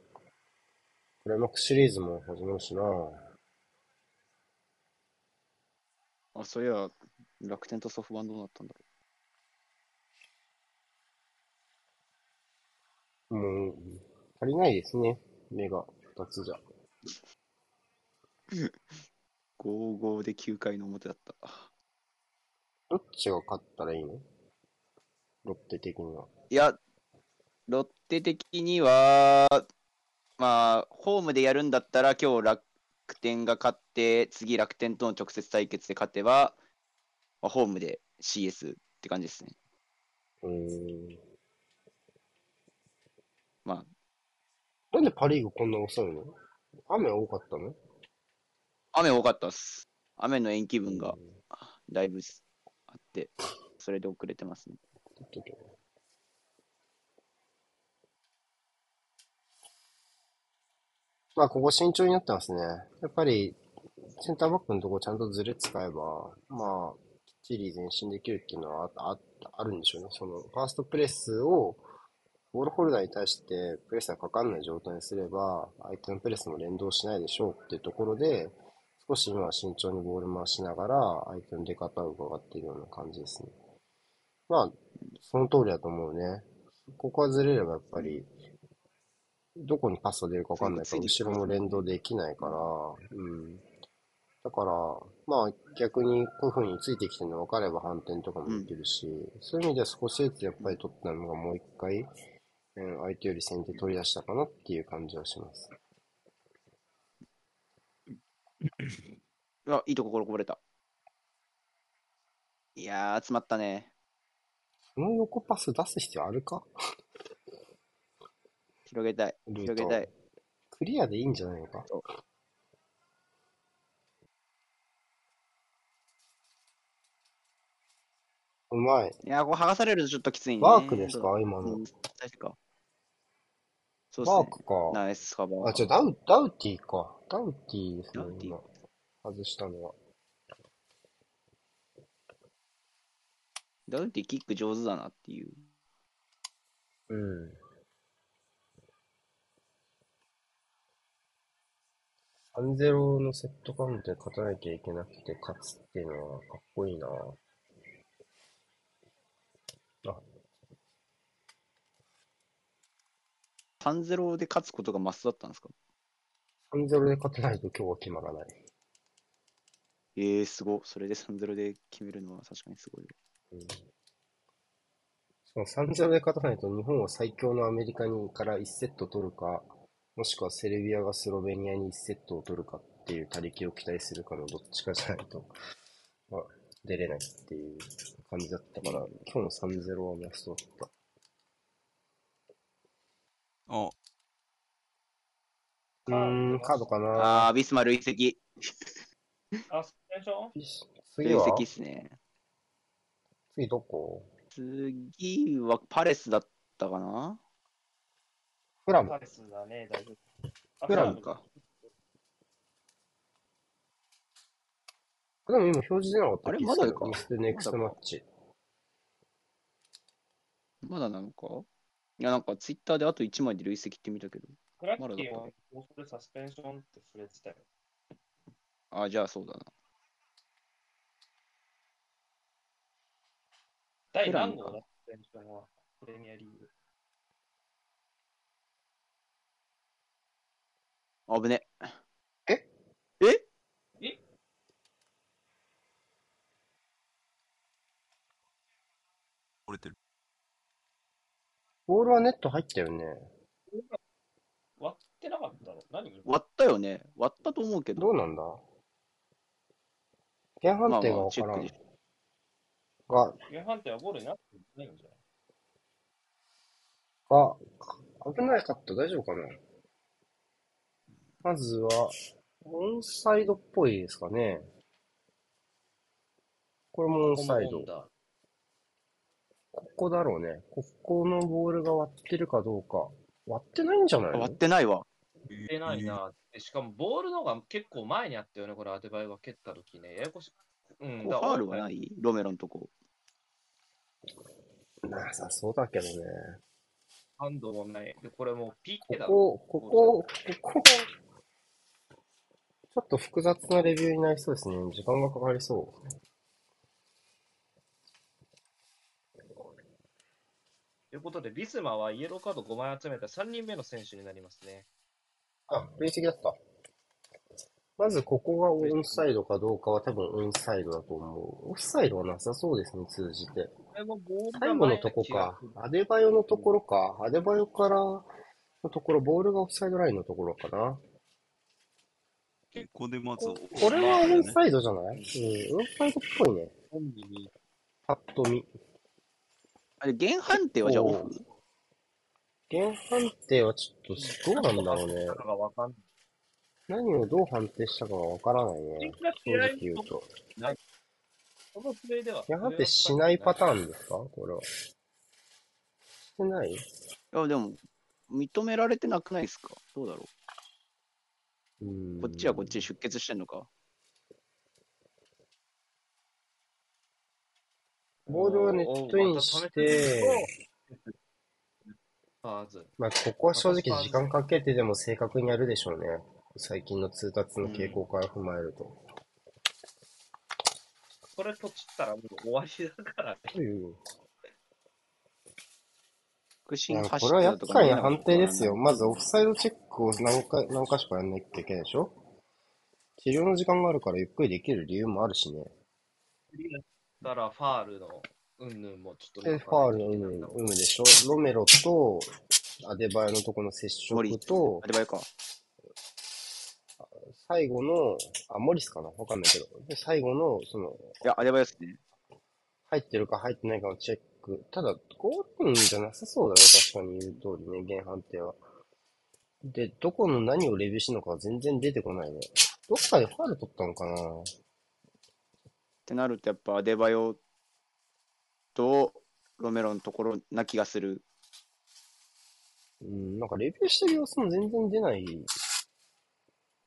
S1: クライマックスシリーズも始まるしな
S3: あ、そういや、楽天とソフトバンうなったんだろ
S1: もう、足りないですね。目が2つじゃ。
S3: う。5-5で9回の表だった。
S1: どっちが勝ったらいいの？ロッテ的には。
S3: いや、ロッテ的には、まあ、ホームでやるんだったら、今日楽天が勝って、次楽天との直接対決で勝てば、まあ、ホームで CS って感じですね。
S1: うーん。
S3: まあ、
S1: なんでパリーグこんな遅いの？雨多かったの？
S3: 雨多かったっす。雨の延期分がだいぶあって、それで遅れてますね。
S1: まあ、ここ慎重になってますね。やっぱり、センターバックのとこちゃんとずれ使えば、まあ、きっちり前進できるっていうのはあああるんでしょうね。その、ファーストプレスを、ボールホルダーに対してプレスがかかんない状態にすれば、相手のプレスも連動しないでしょうっていうところで、少し今は慎重にボール回しながら、相手の出方を伺っているような感じですね。まあ、その通りだと思うね。ここはずれればやっぱり、どこにパスが出るか分かんないから、後ろも連動できないから、うん。だから、まあ逆にこういう風についてきてるの分かれば反転とかもできるし、そういう意味では少しずつやっぱりトッテナムがもう一回うん、相手より先手取り出したかなっていう感じはします。
S3: あ、いいところこぼれた。いやー、詰まったね。
S1: その横パス出す必要あるか？
S3: 広げたい。
S1: ルート
S3: 広げたい。
S1: クリアでいいんじゃないのか？うまい。
S3: いやー、ここ剥がされるとちょっときついね。
S1: ワークですか？今の
S3: うん。大丈夫か。そうっすね。
S1: ワークか。
S3: ナイスカバー。
S1: あ、じゃダウ、ダウティーか。ダウティーですね
S3: ダウティー
S1: 今。外したのは。
S3: ダウティキック上手だなっていう。
S1: うん。3-0のセットカウントで勝たなきゃいけなくて勝つっていうのはかっこいいなあ、
S3: 3-0で勝つことがマストだったんですか
S1: ？3-0で勝たないと今日は決まらない。
S3: えー、すご。それで3-0で決めるのは確かにすごい。
S1: うん。しかも3-0で勝たないと日本は最強のアメリカにから1セット取るか、もしくはセルビアがスロベニアに1セットを取るかっていう他力を期待するかのどっちかじゃないと、まあ、出れないっていう感じだったから、今日の3-0はマストだった。
S2: あ、
S1: うーん、カードか
S3: あ
S1: な
S3: ー、ビスマ累積。
S4: あ、スペンション
S1: 次は？
S3: 累積っすね。
S1: 次どこ？
S3: 次はパレスだったかな
S1: フラム
S4: パ。レスだね、大丈夫。あ
S1: フラム
S3: か。
S1: でも今表示出なかった
S3: あれまだか？
S1: ミステネクストマッチ。
S3: まだなのか？いや、なんかツイッターであと1枚で累積って見たけど。
S4: クラッキー
S3: まだだ
S4: はもうそれサスペンションって触れてたよ。
S3: あ、じゃあそうだな。
S4: 第何号だスペンションはプレミアリーグ。
S3: 危ね。
S1: え？
S3: え？
S2: 折れてる。
S1: ボールはネット入ったよね。
S4: 割ってなかったの？何？
S3: 割ったよね。割ったと思うけど。
S1: どうなんだ？原判定がわからん。が、
S4: 原判定はゴールになってないんじゃない？
S1: が、危ないかった大丈夫かな？まずは、オンサイドっぽいですかね。これもオンサイド。
S4: だ。
S1: ここだろうね。ここのボールが割ってるかどうか。割ってないんじゃないの？
S3: 割ってないわ。
S4: 割ってないな。でしかもボールの方が結構前にあったよね、これアデバイが蹴った時ね。ややこしい。うん、
S3: ここファールはない？いロメロのとこ。
S1: なさそうだけどね。
S4: ハンドもない。で、これもう PK だ。
S1: ここ、ここ、ここ、ちょっと複雑なレビューになりそうですね。時間がかかりそう。
S4: ということで、ビスマはイエローカード5枚集めた3人目の選手になりますね。
S1: あ、累積だった。まずここがオンサイドかどうかは多分オンサイドだと思う。オフサイドはなさそうですね、通じて。
S4: これもボールが
S1: 最後のとこか。アデバヨのところか。アデバヨからのところ、ボールがオフサイドラインのところかな。
S2: ここでまず、
S1: これはオンサイドじゃない？うん、オンサイドっぽいね。パッと見。
S3: あれ、原判定はじゃあオフ？
S1: 原判定はちょっとどうなんだろうね。
S4: がわかんない。
S1: 何をどう判定したかがわからないね。正直言うと。
S4: このプレーでは。
S1: 原判定しないパターンですか？これは。してない？
S3: いや、でも、認められてなくないですかどうだろ
S1: うーん
S3: うこっちはこっちで出血してんのか
S1: ボールをネットインして、
S4: まず、
S1: まあ、ここは正直時間かけてでも正確にやるでしょうね。最近の通達の傾向から踏まえると。
S4: これとちったらもう終わりだからね。
S1: という。
S3: 腹
S1: いや
S3: 心発
S1: これは厄介な判定ですよ。
S3: ま
S1: まずオフサイドチェックを何回、何箇所かやんなきゃいけないでしょ治療の時間があるからゆっくりできる理由もあるしね。
S4: だからファールのうんぬんもちょっと
S1: で、ファールの有無有無でしょ？ロメロとアデバイのとこの接触と
S3: ア、デバイか。
S1: 最後の、あ、モリスかな？わかんないけど。で、最後の、その、
S3: いや、アデバイですね。
S1: 入ってるか入ってないかのチェック。ただ、ゴールじゃなさそうだね。確かに言う通りね、現判定は。で、どこの何をレビューしてるのかは全然出てこないね。どっかでファウル取ったのかな？
S3: ってなると、やっぱアデバヨとロメロのところな気がする。
S1: うん、なんかレビューしてる様子も全然出ない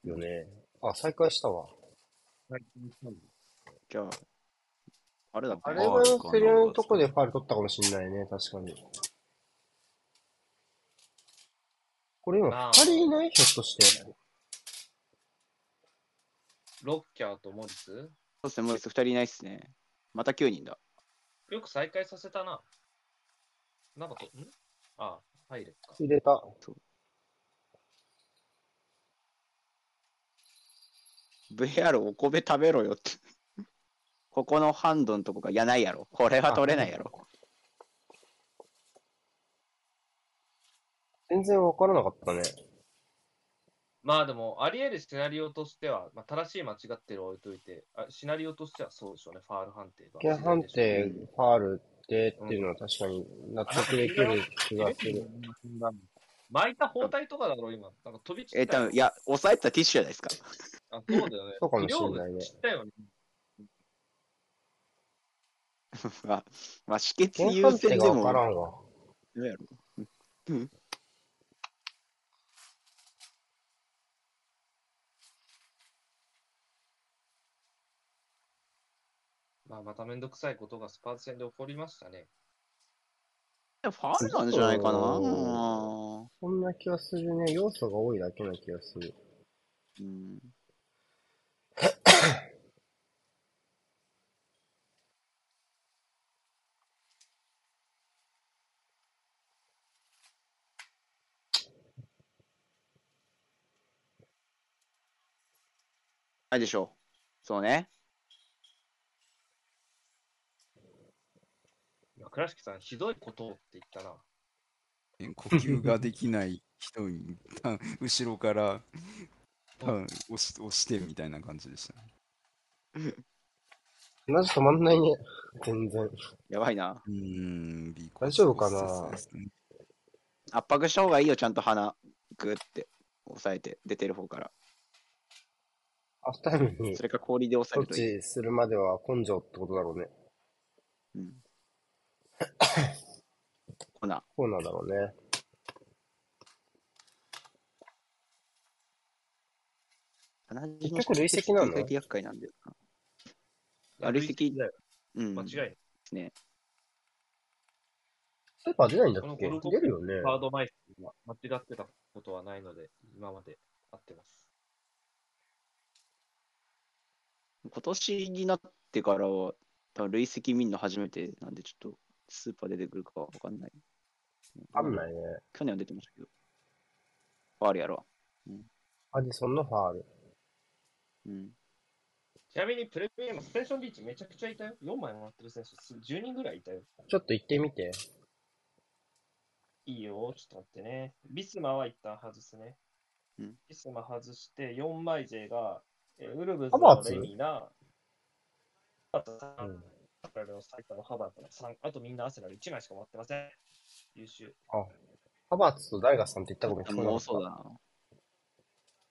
S1: よね。あ、再開したわ。
S3: じゃあ、あれだ
S1: あれはセリアのとこでファウル取ったかもしんないね、確かに。これ今、
S4: まあ
S1: 二人いない？ひょっとして。
S4: ロッキャーとモリス？
S3: そうですね、もう2人いないっすね。また9人だ。
S4: よく再開させたな。なんかと、ん？あ、入れっか。
S1: 入れた。
S3: VR お米食べろよって。ここのハンドのとこがやないやろ。これは取れないやろ。
S1: 全然わからなかったね。
S4: まあでも、あり得るシナリオとしては、まあ、正しい間違ってるを置いといてあ、シナリオとしてはそうでしょうね、ファール判定が。
S1: ケン判定、ファールってっていうのは確かに納得できる気がする。
S4: 巻いた包帯とかだろ、今。なんか飛び散
S3: えー、
S4: ったよ
S3: 多分いや、押さえてたティッシュじゃないですか。
S4: あそうだよね。
S1: そうかもしれないね
S4: 量が散ったよね。
S3: まあ、まあ、止血優先でも。
S1: からんわ。
S3: どうやろ
S4: まあ、まためんどくさいことがスパーズ戦で起こりましたね。
S3: ファールなんじゃないかな。
S1: そそんな気がするね。要素が多いだけな気がする。
S3: うん。ないでしょう。そうね。
S4: いや倉敷さん、ひどいことをって言ったな。
S2: 呼吸ができない人に、あ後ろから、多分押し押してみたいな感じでしたね。
S1: マジ止まんないね。全然。
S3: やばいな。
S2: うーん、
S1: 大丈夫かな？
S3: 圧迫した方がいいよ、ちゃんと鼻、グーって押さえて、出てる方から。
S1: ハーフタイムに
S3: それか氷で押さ
S1: 処
S3: えるといい。
S1: 置するまでは根性ってことだろうね。
S3: うん。ほな、
S1: そうなんだろうね。
S3: 結
S1: 局累積な
S3: なんだよな。あ累積
S4: だよ。
S3: うん。
S4: 間違いない。
S3: ね。
S1: スーパー出ないんだっけ？出るよね。
S4: カードマイスが間違ってたことはないので、今まで合ってます。
S3: 今年になってからは、多分累積見んの初めてなんで、ちょっとスーパー出てくるかわかんない。
S1: わかんないね。
S3: 去年は出てましたけど。ファールやろ。
S1: アディソンのファール。
S3: うん。
S4: ちなみにプレミアム、スペンションリーチめちゃくちゃいたよ。4枚もらってる選手、す10人ぐらいいたよ。
S1: ちょっと行ってみて。
S4: いいよ、ちょっと待ってね。ビスマは一旦外すね。
S3: うん
S4: ビスマ外して、4枚勢が、えーウルブズのレミナ、あと3、
S1: うん。
S4: アスラルの最多のハバーツの3、あとみんなアスラル1枚しか持ってません。優秀。
S1: あハバーツとダイガさんって言ったごめん、聞こえなかった
S3: もそうだな。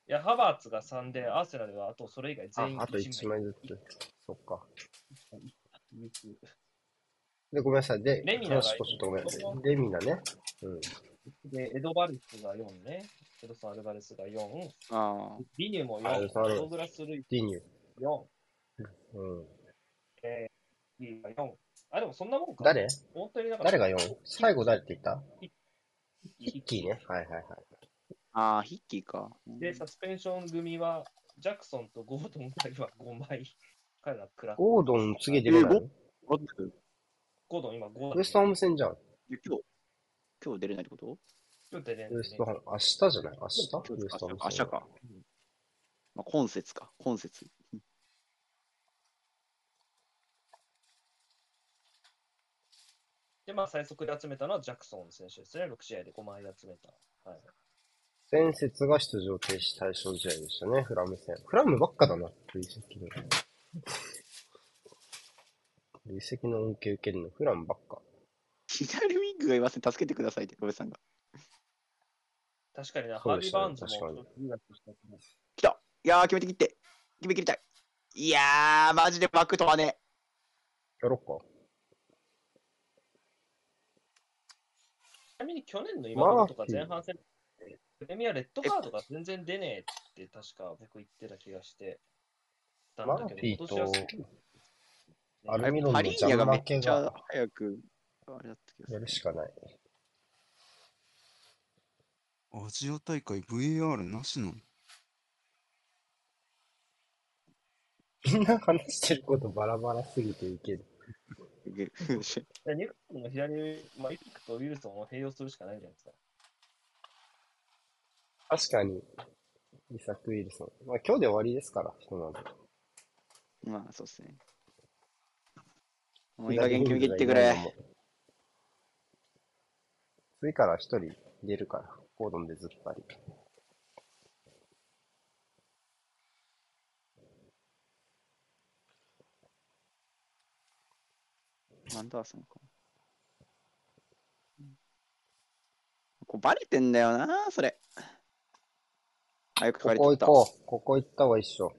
S4: いや、ハバーツが3で、アーセナルはあとそれ以外全員
S1: あ、あと1枚ずつ。そっか。で、ごめんなさい。で、
S4: レミナが
S1: ちょっとごめんなさい。レミナね。うん。
S4: で、エドバルスが4ね。エドソン・アルバレスが4。
S3: ああ。
S4: ビニューも4。ドグラス・ルイ
S1: ディニュー。
S4: 4。
S1: うん。
S4: えー、リーが4。あ、でもそんなもんか。
S1: 誰？
S4: 本当になんか
S1: 誰が 4? 最後誰って言った？ヒ
S4: ヒ
S1: ッキーね。はいはいはい。
S3: ああ、ヒッキーか。うん
S4: で、サスペンション組は、ジャクソンとゴードン2人は5枚。彼ら
S1: ゴードン次出れないの？
S3: ゴッツ
S4: ゴードン今5
S1: ウエストハム戦じゃん。
S3: 今日、今日出れないってこと？
S4: 今日出れん
S1: ウ
S4: のね
S1: エストハム。明日じゃない？明日？ウエストハム
S3: 明日か。まあ、今節か。今節。
S4: で、まあ、最速で集めたのはジャクソン選手ですね。6試合で5枚集めた。はい。
S1: 前節が出場停止対象試合でしたね、フラム戦。フラムばっかだな、累積の。累積の恩恵受けるのフラムばっか。
S3: 左ウィングがいません。助けてくださいって、ロベさんが。
S4: 確かにな、ハービー・
S1: そうでしたね
S4: バーンズも
S3: 来たいやー、決めてきって。決め切りたい。いやー、マジでバックとはね。
S1: やろっか。
S4: なみに去年の今頃とか前半戦プレミアレッドカードが全然出ねえって確か僕言ってた気がしてたんだけど、今年はす
S1: アルミロンの
S3: パリーニャがめっちゃ
S1: 邪魔
S3: 早く、あれだった気がす
S1: や
S3: る。
S1: るしかない。
S2: アジア大会 VAR なしなの？
S1: みんな話してることバラバラすぎていける。
S3: いける
S4: いやニューカッスルの左、まあ、イピックとウィルソンを併用するしかないんじゃないですか。
S1: 確かに、イサク・ウィルソン。まあ今日で終わりですから、ひとまず。
S3: まあ、そうっすね。もういい加減決め切ってくれ。
S1: 次から一人出るから、コードンでずっぱり。
S3: アンダーソンか。こうバレてんだよな、それ。あ、よく書か
S1: こ
S3: れてた。
S1: こ行こう。ここ行った方がいいっしょ。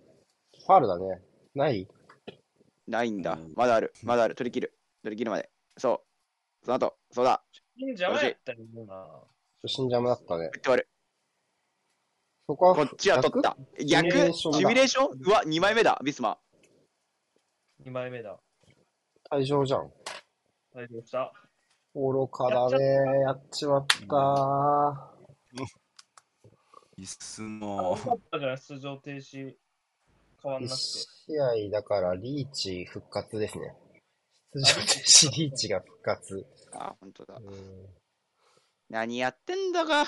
S1: ファールだね。ない？
S3: ないんだ
S2: うん。
S3: まだある。まだある。取り切る。取り切るまで。そう。その後、そうだ。
S4: 邪魔やったり言うな。
S1: 初心者もだったね。
S3: 打って終わる。
S1: そこは、
S3: こっちは取った。逆？
S1: シミュレーションだ
S3: シミュレーション？うわ、2枚目だ、ビスマ。
S4: 2枚目だ。
S1: 退場じゃん。
S4: 大丈夫した。
S1: 愚かだね。やっちまった
S2: いいっす
S4: あ、
S2: な
S4: よかったじゃない、出場停止変わん
S1: ー。
S4: なくて。
S1: 試合だから、リーチ復活ですね。出場停止リーチが復活。
S3: あ、本当だ。
S1: うん
S3: 何やってんだか。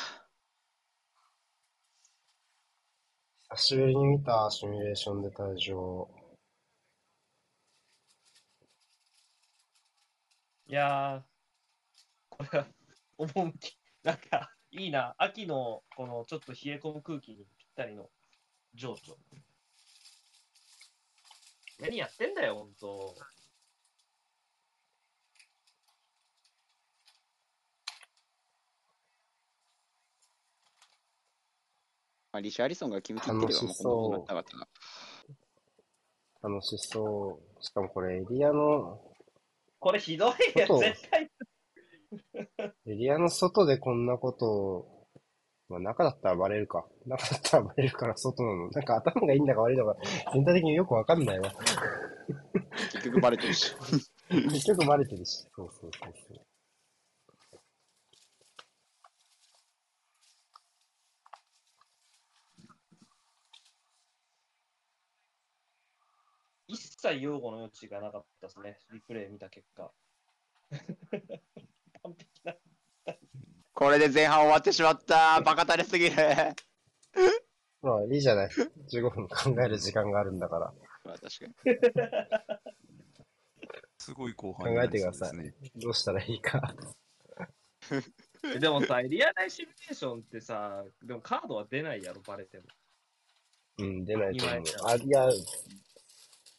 S1: 久しぶりに見たシミュレーションで退場。
S4: いやー、これは、趣、なんか、いいな。秋の、この、ちょっと冷え込む空気にぴったりの情緒。何やってんだよ、ほんと。
S3: まあ、リシャーリソンが決め切ってればもうこんなことになったな。
S1: 楽しそう。しかもこれ、エリアの、
S4: これひどいよ、
S1: 外
S4: 絶対。
S1: エリアの外でこんなことを、まあ中だったらバレるか。中だったらバレるから外なの。なんか頭がいいんだか悪いのか、全体的によくわかんないわ。
S3: 結局バレてるし。
S1: 結局バレてるし。そうそうそうそう。
S4: 一切用語の余地がなかったですね、リプレイ見た結果。完璧な。
S3: これで前半終わってしまった。バカ垂れすぎる。
S1: まあいいじゃない。15分考える時間があるんだから。
S3: まあ確かに。
S2: すごい後半
S1: 考えてください。どうしたらいいか。
S4: でもさ、エリア内シミュレーションってさ、でもカードは出ないやろ、バレても。
S1: うん、出ないと思う
S4: 二。枚
S1: あ、いや、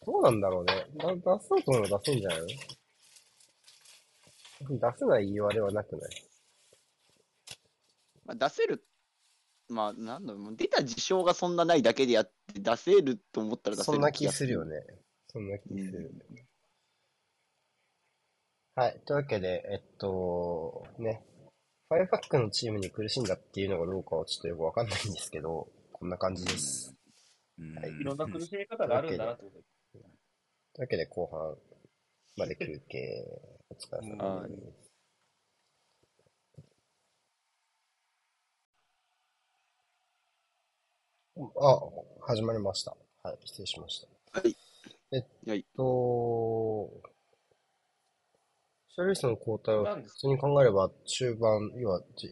S1: どうなんだろうね。だ出そうと思えば出せんじゃない？の出せない言われはなくない？
S3: まあ、出せる。まあ、なんだろう、出た事象がそんなないだけでやって、出せると思ったら出せる
S1: そんな気するよ。ね。そんな気する。はい。というわけで、えっと、ね。ファイアパックのチームに苦しんだっていうのがどうかはちょっとよくわかんないんですけど、こんな感じです。
S2: うん
S1: はい
S4: いろんな苦しみ方があるんだなってこと
S1: というわけで、後半まで休憩、お疲れ様です。あ、始まりました。はい、失礼しました。
S3: はい。
S1: えっ
S3: はい
S1: と、シャリスの交代は普通に考えれば中盤、要はじ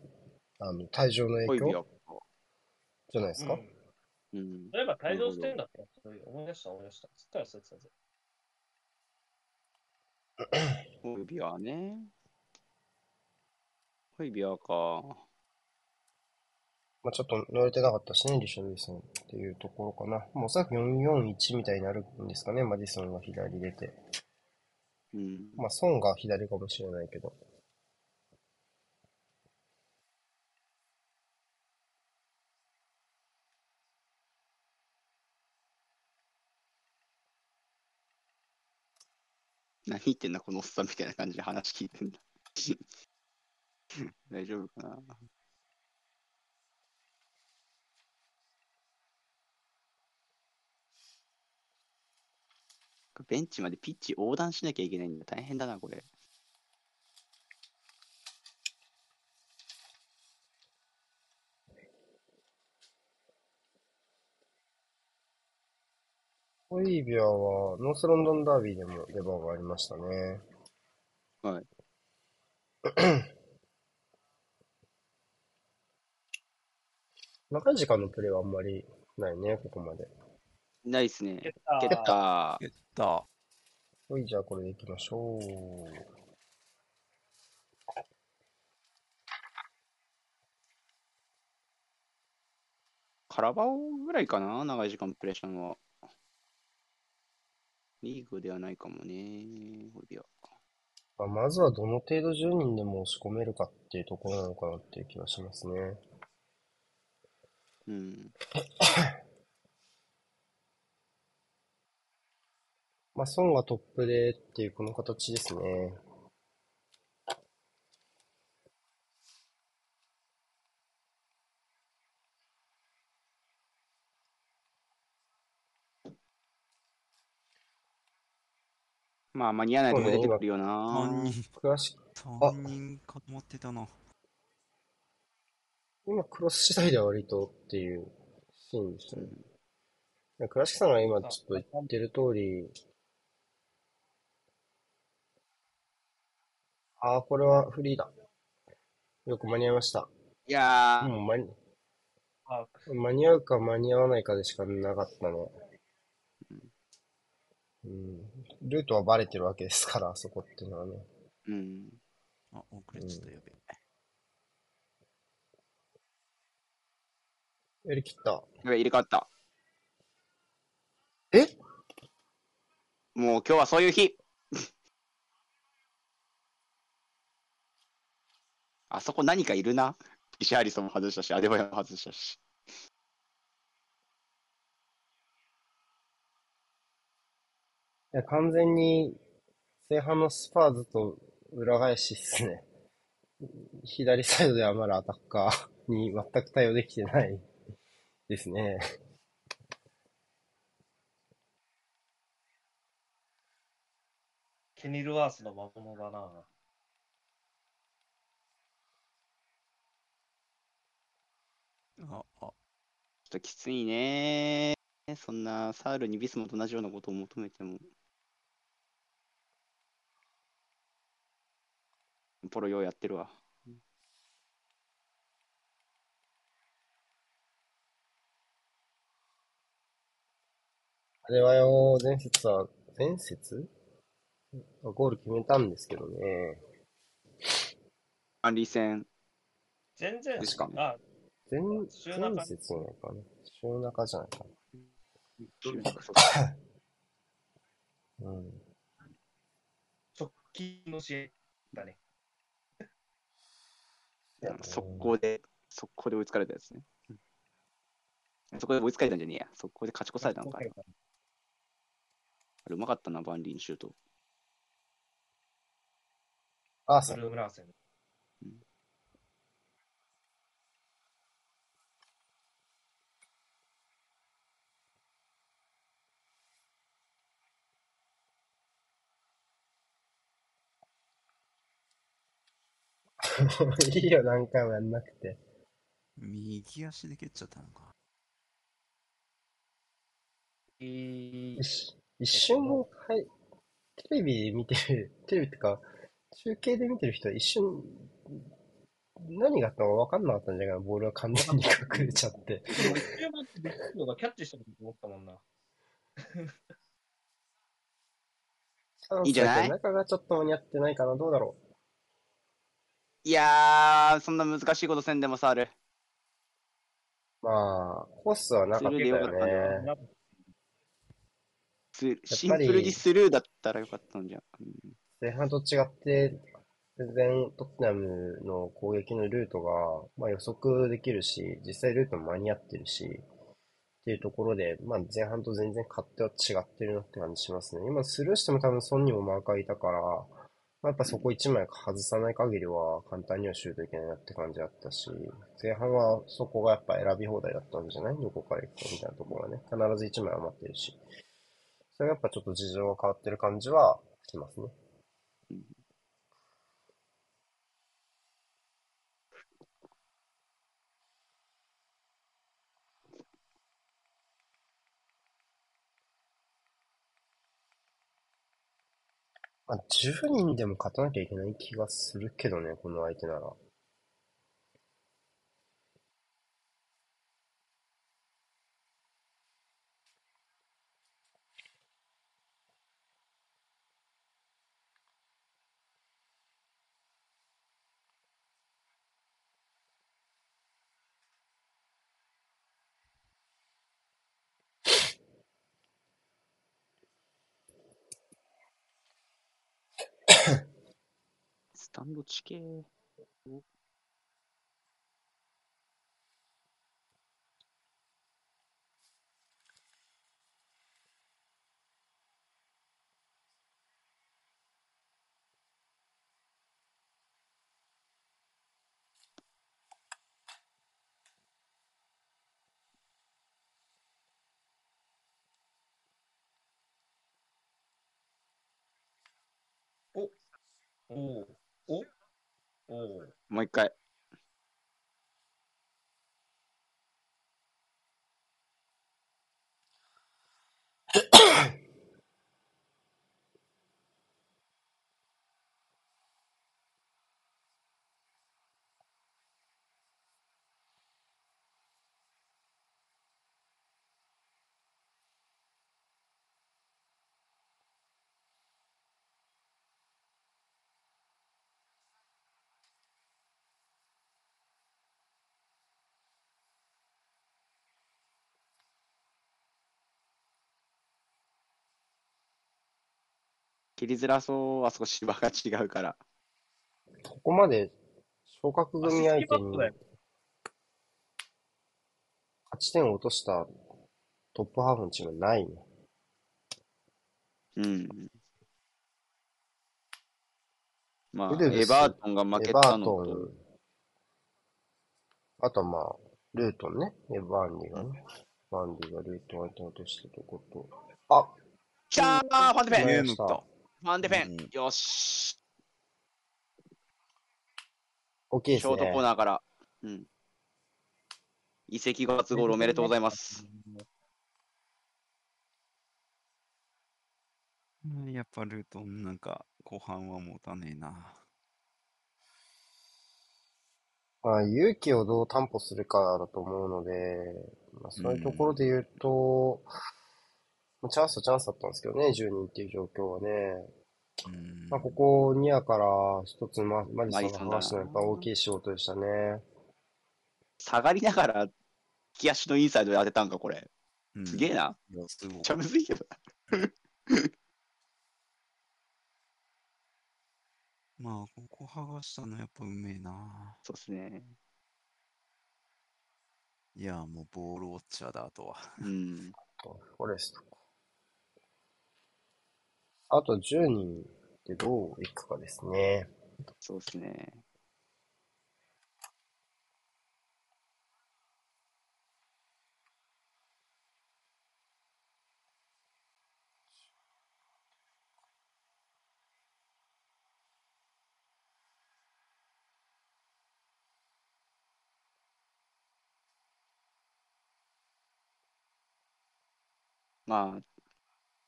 S1: あの退場の影響じゃないですか？
S4: うん
S3: うん。
S4: 例えば退場してんだったら、それ思い出した思い出した。つったらそうやってたぜ。
S3: ホイビアね。ホイビアか。
S1: まあちょっと乗れてなかったしね、リシャルリソンっていうところかな。もうおそらく441みたいになるんですかね、マディソンが左出て。
S3: うん。
S1: まあ、ソンが左かもしれないけど。
S3: 言ってんだ、このおっさんみたいな感じで話聞いてんだ。大丈夫かな。ベンチまでピッチ横断しなきゃいけないんだ。大変だな、これ。
S1: ホイビアは、ノースロンドンダービーでも出番がありましたね。
S3: はい。
S1: 長い時間のプレーはあんまりないね、ここまで。
S3: ないっすね。
S4: 蹴った
S3: 蹴った。
S2: 蹴った。
S1: ほい、じゃあこれでいきましょう。
S3: カラバオぐらいかな長い時間プレイしたのは。リーグではないかもね。ホイビア。
S1: まあ、まずはどの程度10人でも押し込めるかっていうところなのかなっていう気がしますね。
S3: うん。
S1: まあ、ソンがトップでっていうこの形ですね。
S3: まあ、間に合わないとこ出てくるよな
S2: 3。人、
S1: クラシ
S2: 3人固まってたな。
S1: 今クロス次第では割とっていうシーンでしたね。いや倉敷さんが今ちょっと言ってる通り、ああ、これはフリーだ。よく間に合いました。
S3: いやー、
S1: もう間に
S4: あ
S1: 間に合うか間に合わないかでしかなかったね。うん。ルートはバレてるわけですから、あ そこっていうのはね。
S3: うん。
S2: あ、遅れちゃった、やべえ。
S1: やりきった。
S3: 入れ替わった。
S1: え？
S3: もう今日はそういう日。あそこ何かいるな？石ハリソンも外したし、アデバヤも外したし。
S1: や、完全に前半のスパーズと裏返しっすね。左サイドではまだアタッカー に全く対応できてないですね。
S4: ケニルワースの魔物だな。
S2: あ、あ、
S3: ちょっときついね。そんなサールにビスモと同じようなことを求めても。ポロようやってるわ。
S1: あれはよ、前節は、前節？ゴール決めたんですけどね。
S3: アンリー戦。
S4: 全然
S3: ですか、
S4: あ、
S1: 前、
S4: 週中
S1: 前節じゃないかな。週中じゃないかな。うん。
S4: 直近の試合だね。
S3: 速攻で、速攻で追いつかれたやつね。うんそこで追いつかれたんじゃねえや。速攻で勝ち越されたのか。あれうまかったな、バンリーのシュート。
S1: あ、そう。
S4: ブルームラーセン。
S1: いいよ、何回もやんなくて。
S2: 右足で蹴っちゃったのか。
S1: 一一瞬も、はい、テレビで見てる、テレビってか、中継で見てる人は一瞬、何があったのか分かんなかったんじゃないかな、ボールが完全に隠れちゃって。
S4: でも一周回ってビッグがキャッチしたと思ったもんな。
S3: いいんじゃない？
S1: 中がちょっと間に合ってないかな、どうだろ
S3: いやー、そんな難しいことせんでもさ、ある。
S1: まあ、コースはなかった
S3: よ
S1: ね。
S3: スシンプルにスルーだったらよかったんじゃん
S1: 前半と違って、全然トッテナムの攻撃のルートが、まあ、予測できるし、実際ルートも間に合ってるし、っていうところで、まあ、前半と全然勝手は違ってるなって感じしますね。今スルーしても多分ソンにもマーカーいたから、まあ、やっぱそこ1枚外さない限りは簡単にはシュートいけないなって感じだったし、前半はそこがやっぱ選び放題だったんじゃない？どこから行くかみたいなところはね。必ず1枚余ってるし。それがやっぱちょっと事情が変わってる感じはしますね。まあ、10人でも勝たなきゃいけない気がするけどね、この相手なら。
S3: スタンド地形。
S4: おお
S3: もう一回。切りづらそう、あそこ芝が違うから。
S1: ここまで昇格組相手に
S4: トだよ
S1: 勝ち点を落としたトップハーフのチームはないね。
S3: うん。まあ、
S1: ウルブス
S3: エバートンが負け
S1: エバー
S3: たのと、
S1: トン、あとまあ、ルートンね。エバーンディがね。バンディがルートン相手を落としたとこと。あ、
S3: きたーファンデフェン
S1: ね
S2: えー、乗った。
S3: ファンデフェン、
S2: うん
S3: よし
S1: 大きいです
S3: ショートコー
S1: ね。
S3: ナーから。うん。移籍5月ゴールおめでとうございます。
S2: うんやっぱルートンなんか後半は持たねえな。
S1: まあ、勇気をどう担保するかだと思うので、まあ、そういうところで言うと、まあチャンスはチャンスだったんですけどね、10人っていう状況はね。
S2: うん
S1: まあ、ここ2夜から一つママディソンが
S3: マディソンだ
S1: 話したのはやっぱ大きい仕事でしたね。
S3: 下がりながら、利き足のインサイドで当てたんか、これ。
S2: うん
S3: すげえな。めっちゃむずいけど。
S2: まあ、ここ剥がしたのやっぱうめえな。
S3: そうですね。
S2: いや、もうボールウォッチャーだ、あとは。
S3: うん。
S1: フォレストか。あと10人でどういくかですね。
S3: そうですね。まあ、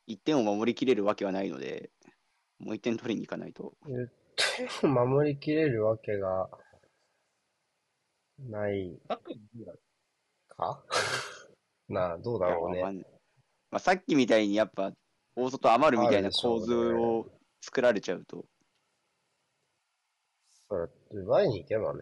S3: 1点を守りきれるわけはないので、もう1点取りに行かないと。
S1: 手を守りきれるわけがないか？なあ、どうだろうね。
S3: いやわかんないまあ、さっきみたいにやっぱ大外余るみたいな構図を作られちゃうと、
S1: そう奪いに行けばね。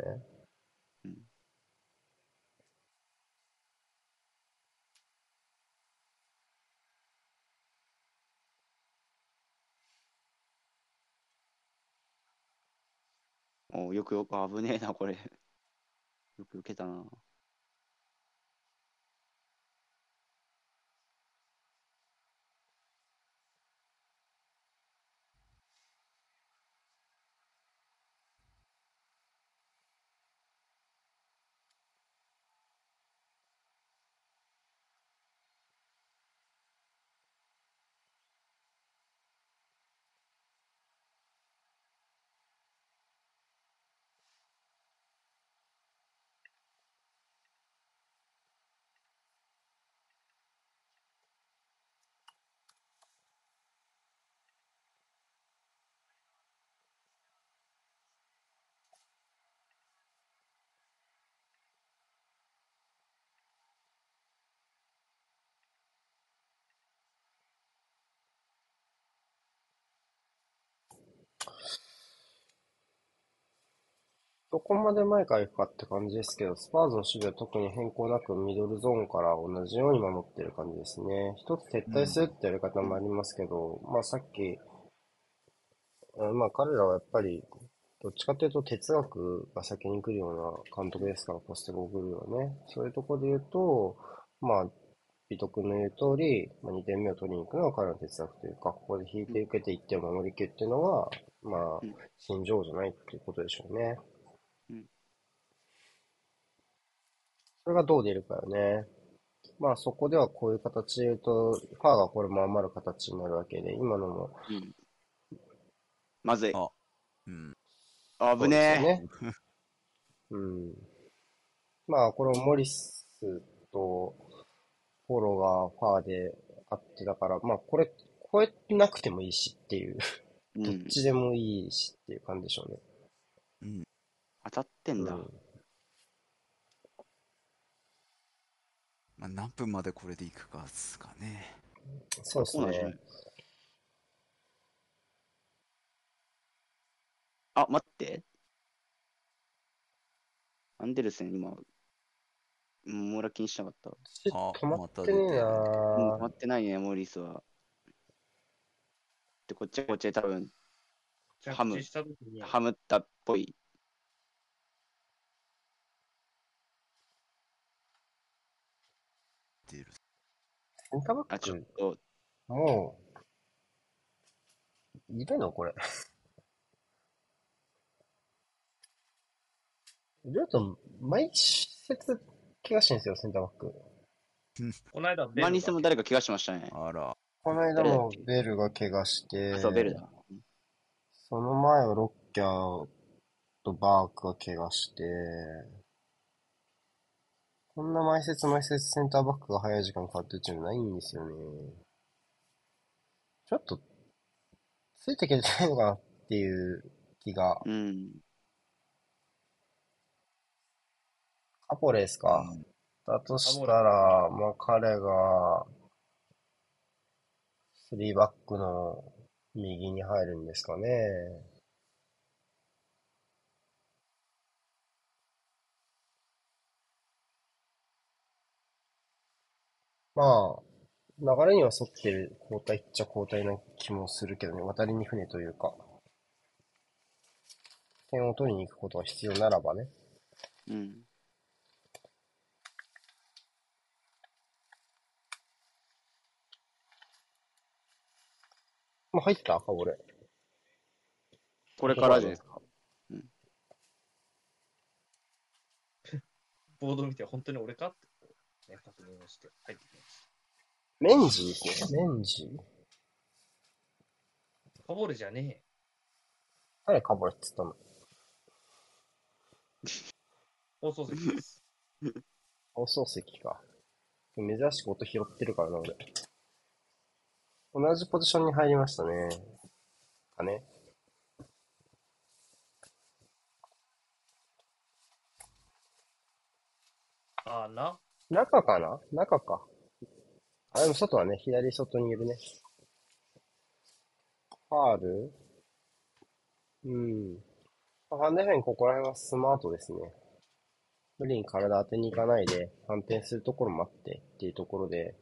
S3: およくよく危ねえな、これ。よく受けたな。
S1: どこまで前から行くかって感じですけど、スパーズの守備は特に変更なくミドルゾーンから同じように守ってる感じですね。一つ撤退するってやり方もありますけど、まあさっき、うんまあ彼らはやっぱり、どっちかというと哲学が先に来るような監督ですから、ポステコグルーはね。そういうところで言うと、まあ、美徳の言う通り、まあ、2点目を取りに行くのは彼の哲学というか、ここで引いて受けて1点を守りきるっていうのは、まあ
S3: うん、
S1: 心情じゃないっていうことでしょうね。
S3: うん
S1: それがどう出るかよね。まあそこではこういう形で言うと、ファーがこれも余る形になるわけで、今のも
S3: うん。まずい。
S2: あうん。
S3: 危ねえ。
S1: そうですよね。うん。まあこれもモリスとフォロがファーであってだから、まあこれ超えなくてもいいしっていう、
S3: うん
S1: どっ。ちでもいいしっていう感じでしょうね。
S2: うん。
S3: 当たってんだ。
S1: うん
S2: まあ、何分までこれでいくかですかね。
S1: そうですね。
S3: あ、待って。アンデルセン、今、うんモーラ気にしなかった。
S2: あ
S1: 止まってねえな
S3: うん、止ま
S1: ぁ
S3: ってないね、モーリスは。で、こっちはこっちで多分、ハムハムったっぽい。
S2: 出る。
S1: センターバ
S3: あ、ちょっ
S1: ック、
S3: と、
S1: もう、いるのこれ。いると、毎節怪我してるんですよ、センターバック。
S4: この間ベルが、
S3: マニスも誰か怪我しましたね。
S2: あら。
S1: この間もベルが怪我して、
S3: あ、そう、ベルだ。
S1: その前はロッキャーとバークが怪我して、こんな毎節毎節センターバックが早い時間かかってるチームないんですよね。ちょっと、ついていけてないのかなっていう気が。
S3: うん。
S1: カポレですか。
S2: うん
S1: だとしたら、まあ彼が、スリーバックの右に入るんですかね。まあ、流れには沿ってる交代っちゃ交代な気もするけどね。渡りに船というか。点を取りに行くことが必要ならばね。
S3: うん。
S1: まあ入ったか、俺。
S3: これからですか？
S4: ボードを見て本当に俺かって、ね、確認をして入ってきまし
S1: メンジですね。メンジ
S4: た。ファボレじゃね
S1: 誰カボレっつったの？
S4: え。放送席です。
S1: 放送席か。珍しく音拾ってるからな、俺。同じポジションに入りましたね。かね。
S4: ああな。
S1: 中かな？中か。あ、でも外はね、左外にいるね。ファールうん。フファンデフェンここら辺はスマートですね。無理に体当てに行かないで、反転するところ待ってっていうところで、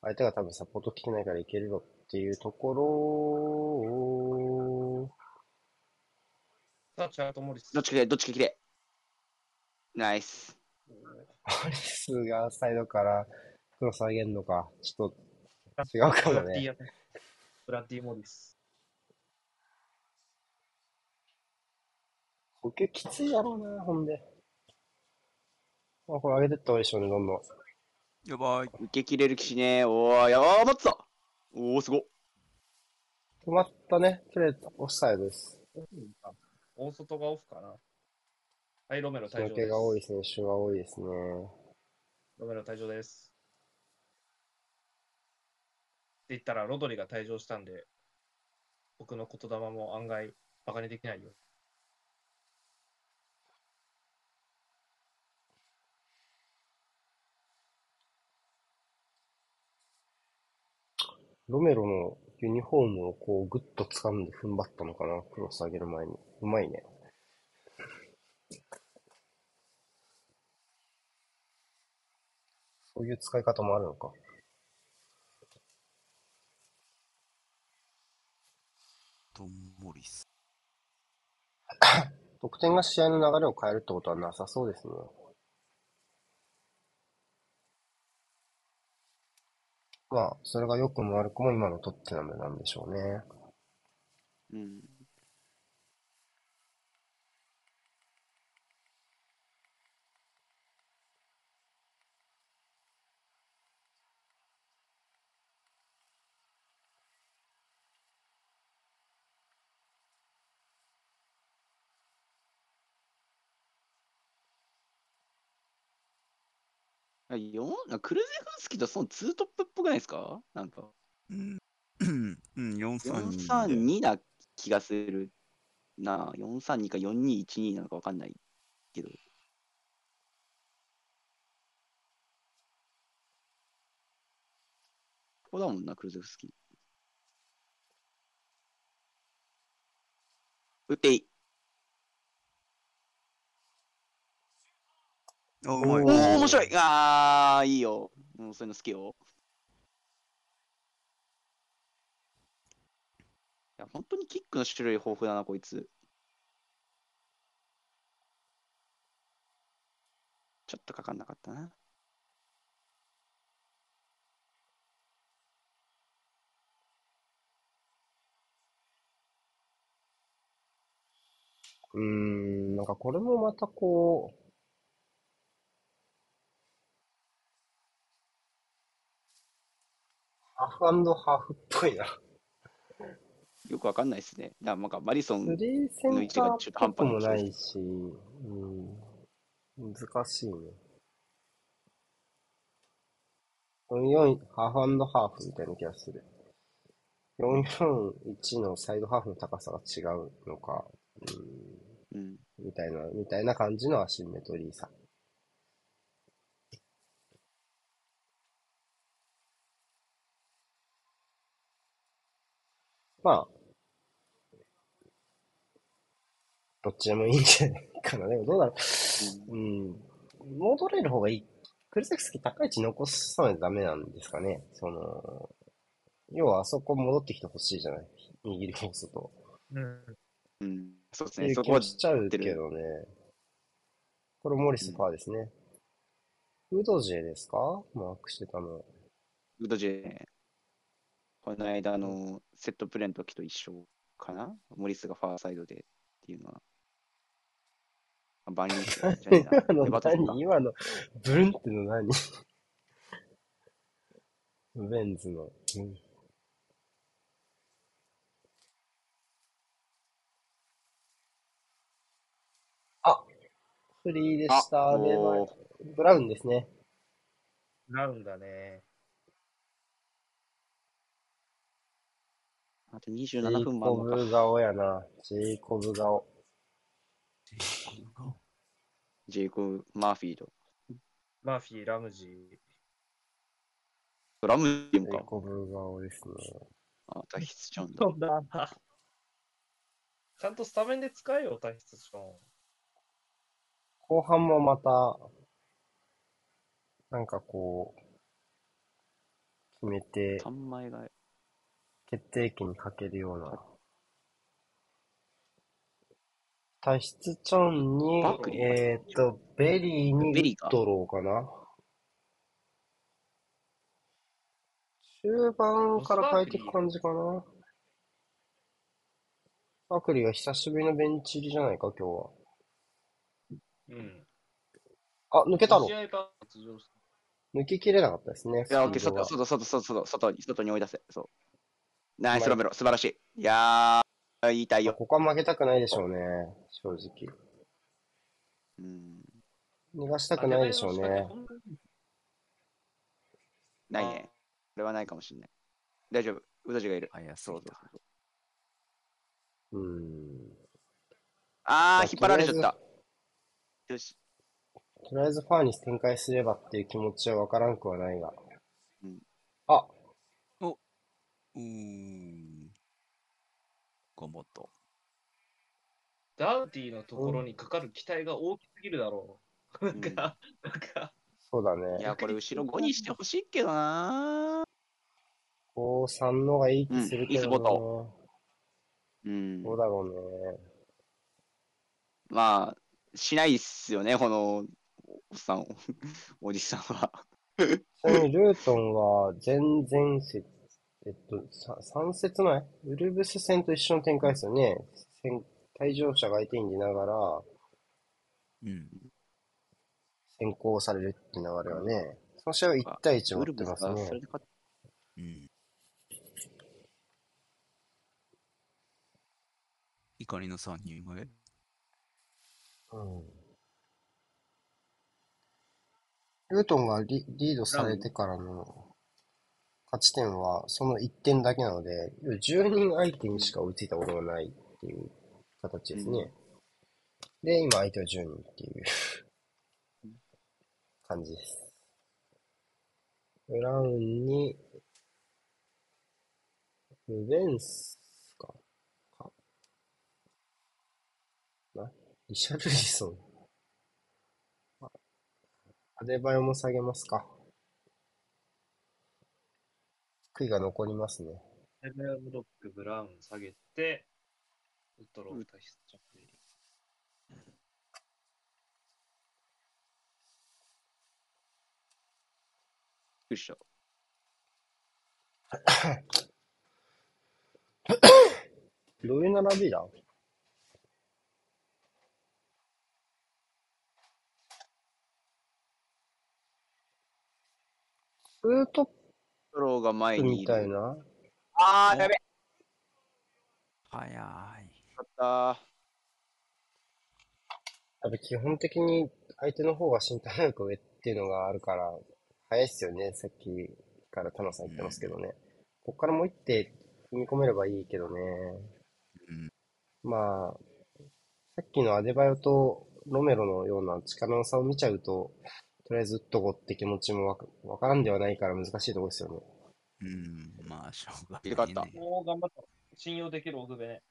S1: 相手が多分サポート来てないからいけるよっていうところを、
S4: さあ、チャートモリス。
S3: どっちかどっちかきれ？ナイス。
S1: アリスがサイドからクロス上げるのか、ちょっと違うかもね。
S4: ブラッディモリス。
S1: 呼吸きついやろうな、ほんで。あ、これ上げてった方がいいでしょうね、どんどん。
S2: やばい。
S3: 受け切れる気しねえ。おー、やばー、待ってた。おー、すごっ。
S1: 止まったね。プレーオフサイドです。
S4: 大外がオフかな。はい、ロメロ退場です。
S1: が多い選手が多いですね。
S4: ロメロ退場です。って言ったら、ロドリが退場したんで、僕の言霊も案外バカにできないよ。
S1: ロメロのユニフォームをこうグッと掴んで踏ん張ったのかな、クロス上げる前に。うまいね。そういう使い方もあるのか。
S2: トンモリス。
S1: 得点が試合の流れを変えるってことはなさそうですね。まあ、それが良くも悪くも今のトッテナムなんでしょうね。
S3: うん。あよんクルゼフスキとそのツートップっぽくないですか？なんか。
S2: うん。うん、432
S3: 432な気がするなあ。432か4212なのかわかんないけど。ここだもんな、クルゼフスキ。打っていい。おー、面白いあー、いいよ。もうそういうの好きよ。いや、本当にキックの種類豊富だな、こいつ。ちょっとかかんなかったな。
S1: うーん、なんかこれもまたこう、ハーフハーフっぽいな。
S3: よくわかんないですね。だなんかマリソン
S1: ス、リーセンターっぽくもないし、うん、難しいね。44、ハーフハーフみたいな気がする。441のサイドハーフの高さが違うのか、うん、
S3: うん、
S1: みたいな、みたいな感じのアシンメトリーさ。まあ、どっちでもいいんじゃないかな。でもどうだろう。うん。戻れる方がいい。クルセクスキ高い位置残さないとダメなんですかね。その、要はあそこ戻ってきてほしいじゃない。握りコースと。
S4: うん。
S3: うん、そうですね。そこは
S1: もしちゃうけどね。これモリスパーですね。ウドジェですか？マークしてたの。
S3: ウドジェ、この間のセットプレーの時と一緒かな？モリスがファーサイドでっていうのは。あバニー じゃないな
S1: 今の何？今のブルンっての何？ベンズの。うんあ、フリーでした。
S3: あ
S1: で、ブラウンですね。
S4: ラウンだね。
S3: あと
S1: ジェ
S3: 27
S1: イ
S3: 分もあ
S1: コ
S3: るのか。
S1: ブ顔やな。ジェイコブ顔。
S3: ジェイコブ・マーフィード。
S4: マーフィー、ラムジ
S3: ドラムジムか。
S1: ジェイコブ顔ですね。
S3: あ、脱出しちゃうんだ。
S4: ー。。そんな。ちゃんとスタメンで使えよ、体質ション。
S1: 後半もまた、なんかこう、決めて、
S3: 3枚が
S1: 決定機にかけるような。体質チョンに
S3: バック、リー
S1: えーっと、ベリーに
S3: ベリーか
S1: ドローかな。中盤から変えていく感じかな。バクリーは久しぶりのベンチ入りじゃないか、今日は。
S4: うん。
S1: あ、抜けたの
S4: 試合版出場し
S1: 抜ききれなかったですね。
S3: いや、オッケー、外、
S1: が
S3: 外、外、外、外に、外に追い出せ。そう。ナイスロメロ、素晴らしい。いやー、言いたいよ。
S1: ここは負けたくないでしょうね、正直。
S3: うん。
S1: 逃がしたくないでしょうね。
S3: ないね。これはないかもしれない。大丈夫。うどじがいる。
S2: 早
S3: そ
S2: そううだ。
S3: そう。
S1: うん。
S3: あー、
S1: まあ
S3: 引っ張られちゃった。よし。
S1: とりあえずファーに展開すればっていう気持ちはわからんくはないが。
S3: うん
S1: あ、
S2: うーん。頑張った。
S4: ダウティのところにかかる期待が大きすぎるだろう。なん
S3: うん
S4: か、なんか、
S1: そうだね。
S3: いや、これ後ろ5にしてほしいけどな
S1: こう3のがいい気するけど
S3: うんいいスポッ
S1: な。
S3: うん
S1: ど。うだろうね。
S3: まあ、しないっすよね、この、おっさん、おじさんは。
S1: ちなみにルートンは前々節、えっと、さ3節前？ウルブス戦と一緒の展開ですよね。先退場者が相手に出ながら
S2: うん。
S1: 先行されるって流れはね。その試合は1対1を持ってますね
S2: うん。怒りの3人前
S1: うん。ルートンがリリードされてからの勝ち点はその1点だけなので、10人相手にしか追いついたことがないっていう形ですね。で、今相手は10人っていう感じです。ブラウンに、ルベンスか。かな？リシャルリソン。アデバヨも下げますか。悔いが残りますね。
S4: エベアブロック、ブラウン下げて、ウッドロー体質チャップ
S3: くりした。
S1: どういう並びだ？ツートッ
S3: ストローが前
S1: プ
S3: にいる。
S1: みたいな
S3: あー、やべ。
S2: 早い。
S3: 勝った。
S1: やっぱ基本的に相手の方が身体能力上っていうのがあるから、早いっすよね。さっきから田野さん言ってますけどね。こっからもう一手踏み込めればいいけどね。
S2: うん。
S1: まあ、さっきのアデバヨとロメロのような力の差を見ちゃうと、とりあえず打っとこうって気持ちもわかわからんではないから難しいところですよね。
S2: うん。まあ、しょうが
S3: よかった
S2: ないね。
S4: もう頑張った。信用できるオグベね。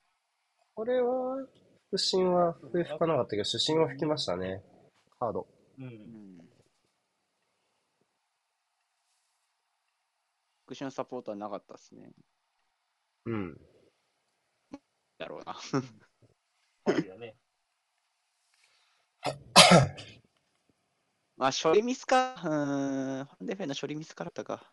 S1: これは、腹心は笛吹かなかったけど、主審は吹きましたね。カード。
S4: う。
S3: うん。ん。クッションサポートはなかったっすね。
S1: うん。
S3: だろうな。
S4: ファウルやね。
S3: まあ、処理ミスか。うん。ファンデフェンの処理ミスからだったか。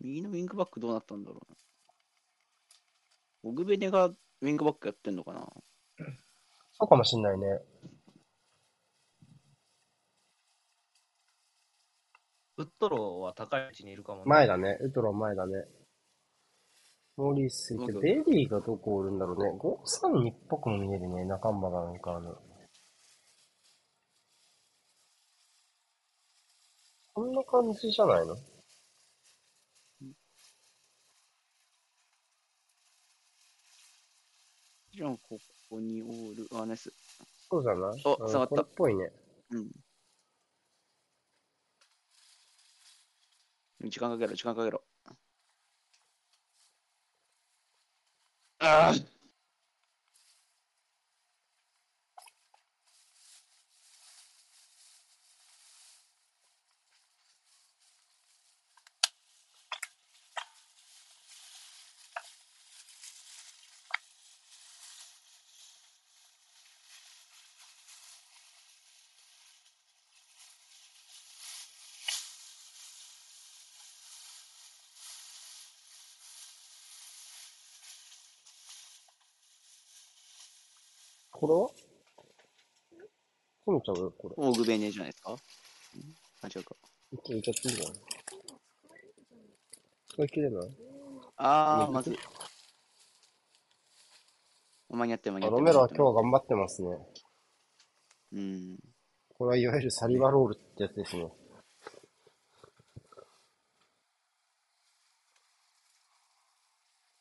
S3: 右のウィングバックどうなったんだろうな。オグベネがウィングバックやってんのかな
S1: そうかもしんないね。
S4: ウッドローは高い位置にいるかもね。
S1: 前だね。ウッドロー前だね。モーリスいて、ベリーがどこおるんだろうね。532っぽくも見えるね。仲間がなんかあの。こんな感じじゃないの？
S3: じゃあ、ここにオール、あ、ナイス。
S1: そうじゃない？うん
S3: お触った
S1: これっぽいね。
S3: うん。時間かけろ、時間かけろ。ああ
S1: これは込めちゃうよ、これ。
S3: オーグベネじゃないですか？うんあ、違うか。
S1: 一応いっちゃっていいんじゃない使い切れない？
S3: あー、
S1: うん
S3: まずい。間に合ってる間に合
S1: あ
S3: ってる。
S1: ロメロは今日は頑張ってますね。
S3: うん。
S1: これはいわゆるサリバロールってやつですね。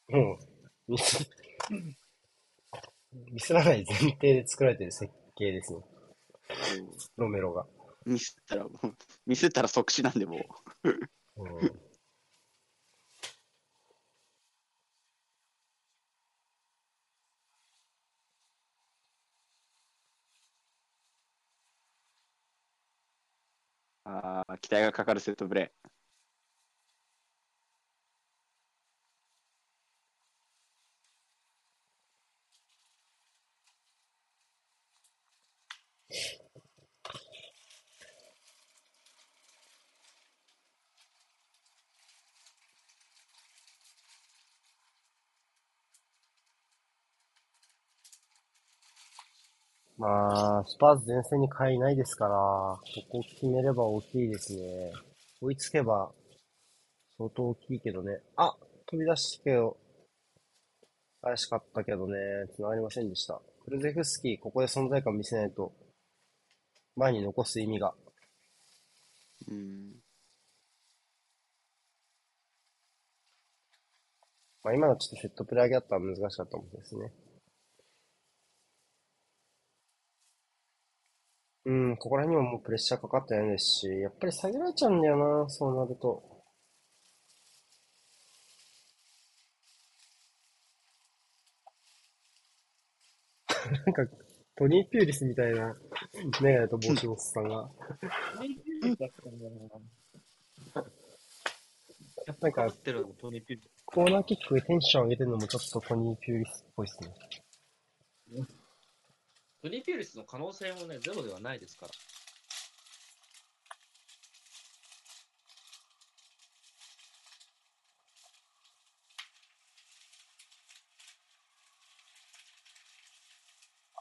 S1: もう、ミス、ミスらない前提で作られてる設計ですね。ロメロが。
S3: ミスったら、もうミスったら即死なんで、もう。
S1: うん
S3: あー、期待がかかるセットプレー。
S1: まあ、スパーズ前線に買いないですから、ここ決めれば大きいですね。追いつけば、相当大きいけどね。あ飛び出したけど、怪しかったけどね、繋がりませんでした。クルゼフスキー、ここで存在感見せないと、前に残す意味が。
S3: うん。
S1: まあ今のちょっとセットプレー上げだったら難しかったもんですね。うん、ここら辺にももうプレッシャーかかってないですし、やっぱり下げられちゃうんだよな、そうなると。なんか、トニー・ピューリスみたいなメガネと帽子のおっさんが。なんか
S4: 合ってるのトニーピューリス
S1: コーナーキックでテンション上げてるのもちょっとトニー・ピューリスっぽいっすね。
S4: トニーピューリスの可能性もね、ゼロではないですから。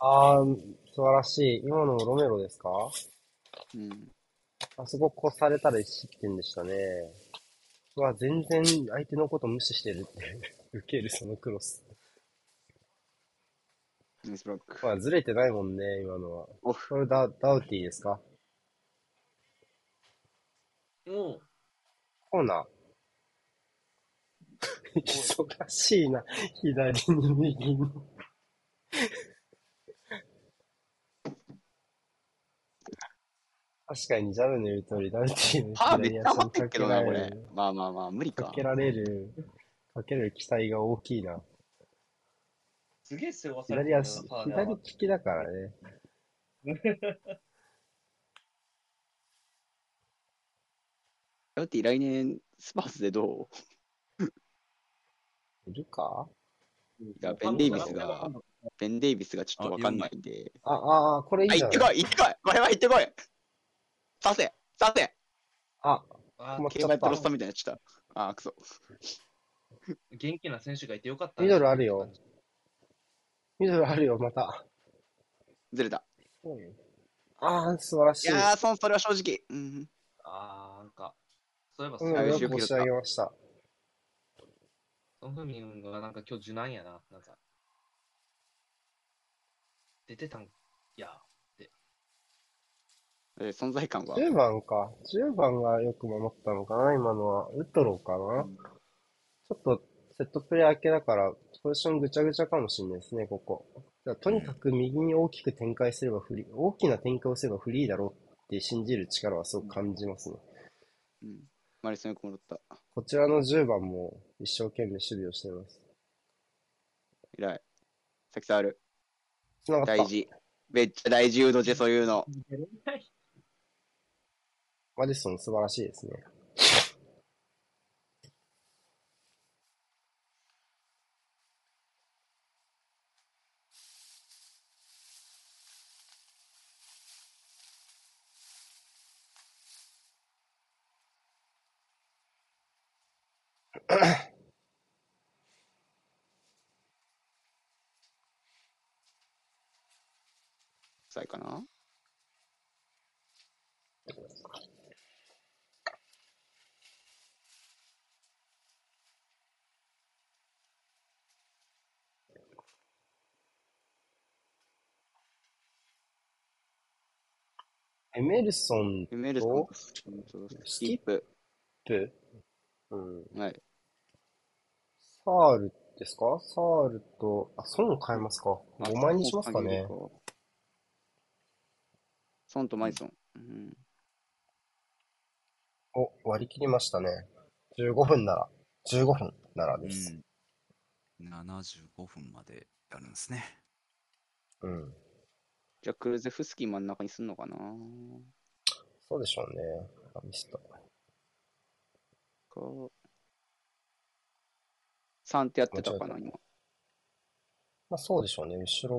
S1: あー、素晴らしい。今のロメロですか？
S3: うん。
S1: あそこ越されたら1失点でしたね。うわ、全然相手のこと無視してるって。受ける、そのクロス。
S3: ナイスブロック。
S1: まあ、ずれてないもんね、今のは。
S3: オフ。
S1: これダ、ダウティーですか？
S4: も
S1: コーナー。忙しいな。左に右に。確かにジャブの言う通り、ダウティーの
S3: パーめっちゃ
S1: 左足に
S3: 余ってるけどな、これ
S1: かけられる。。
S3: まあまあまあ、無理か
S1: かけ。られる、かける期待が大きいな。
S4: う、すげえ背負わされて
S1: 左足、
S4: るよな、ファー
S1: 左
S4: で
S1: 利きだからね。
S3: だって来年、スパーズでど
S1: いるか？
S3: ういや、ベン・デイビスが、ベン・デイビスがちょっとわかんないんで。
S1: あ、あ、あ、これいい
S3: あ、
S1: じゃない
S3: 行ってこい行ってこいこれは行ってこい刺せ刺せ
S1: あ、
S4: あ
S1: 止まっ
S3: 競
S1: ちゃった
S3: 馬やってロスタみたいになっちゃった。あー、くそ。
S4: 元気な選手がいてよかった。
S1: ミドルあるよ。ミドルあるよ、また。
S3: ずれた。
S1: ああ、素晴らしい。
S3: いやー、そんそれは正直。うん。
S4: あー、なんか、そういえば、
S1: うん、
S3: あ
S1: よ
S3: よく拾った
S1: く押し上げました。
S4: ソン・フミンがなんか今日受難やな、なんか。出てたんや。
S3: えー存在感は
S1: ？10番か。10番がよく守ったのかな、今のは。ウッドローかな。ちょっと、セットプレー明けだから、ポジションぐちゃぐちゃかもしれないですね、ここ。とにかく右に大きく展開すればフリー、大きな展開をすればフリーだろうって信じる力はすごく感じますね。
S3: うん。マリソンよく戻った。
S1: こちらの10番も一生懸命守備をしています。
S3: 偉い。さきさんある。
S1: 繋がった。
S3: 大事。めっちゃ大事、ウードジェ、そういうの。
S1: マディソン素晴らしいですね。
S3: さいかな
S1: エメルソン
S3: エメルソン
S1: と、
S3: スキップ？
S1: プうん。
S3: はい。
S1: サールですか？サールと、あ、ソン変えますか ?5 枚にしますかね。
S3: ソンとマイソン。うん。
S1: お、割り切りましたね。15分なら、15分ならです。
S2: うん。75分までやるんですね。
S1: うん。
S3: じゃあ、クルゼフスキー真ん中にすんのかな
S1: そうでしょうね。あ、ミスった。
S3: か。3ってやってたかな、今。
S1: まあそうでしょうね。後ろ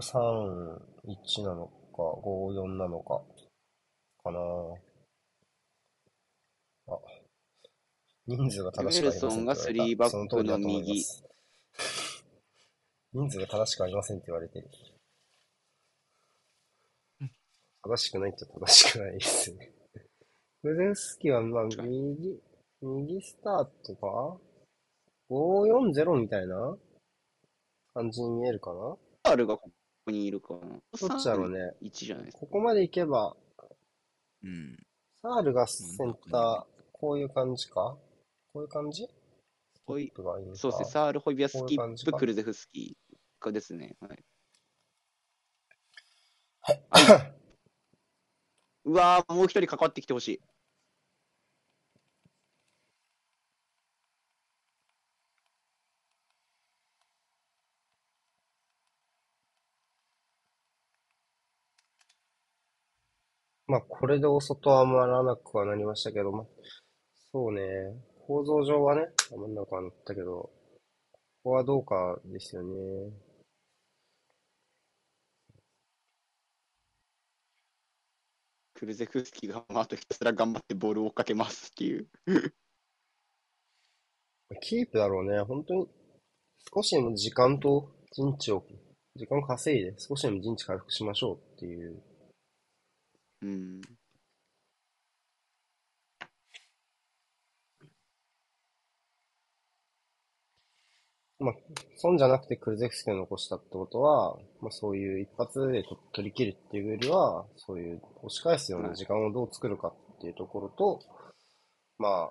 S1: 5、3、1なのか、5、4なのか、かな。あ、人数が正しくありませんって言われた。
S3: エメルソンがスリーバックの
S1: その通りだと思います。人数が正しくありませんって言われてる。正しくないっちゃ正しくないですね。クゼンスキーは、まあ、右、右スタートか ?540 みたいな感じに見えるかな？
S3: サールがここにいるかな。
S1: どっちだろうね。
S3: 1じゃないですか。
S1: ここまで行けば、
S2: うん。
S1: サールがセンター、こういう感じか？こういう感じ？
S3: ほい
S1: スキップがいいのか？
S3: そうですね、サール、ホイビア、スキップ、クルゼフスキーがですね。はい、うわー、もう一人関わってきてほしい。
S1: まあ、これでお外は余らなくはなりましたけど、まあ、そうね、構造上はね、余んなくはなったけど、ここはどうかですよね。
S3: クルゼフスキーが、まあ、あとひたすら頑張ってボールを追っかけますっていう。
S1: キープだろうね、本当に、少しでも時間と陣地を、時間稼いで少しでも陣地回復しましょうっていう。
S3: うん。
S1: まあ、損じゃなくてクルゼフスキーを残したってことは、まあそういう一発でと取り切るっていうよりは、そういう押し返すような時間をどう作るかっていうところと、まあ、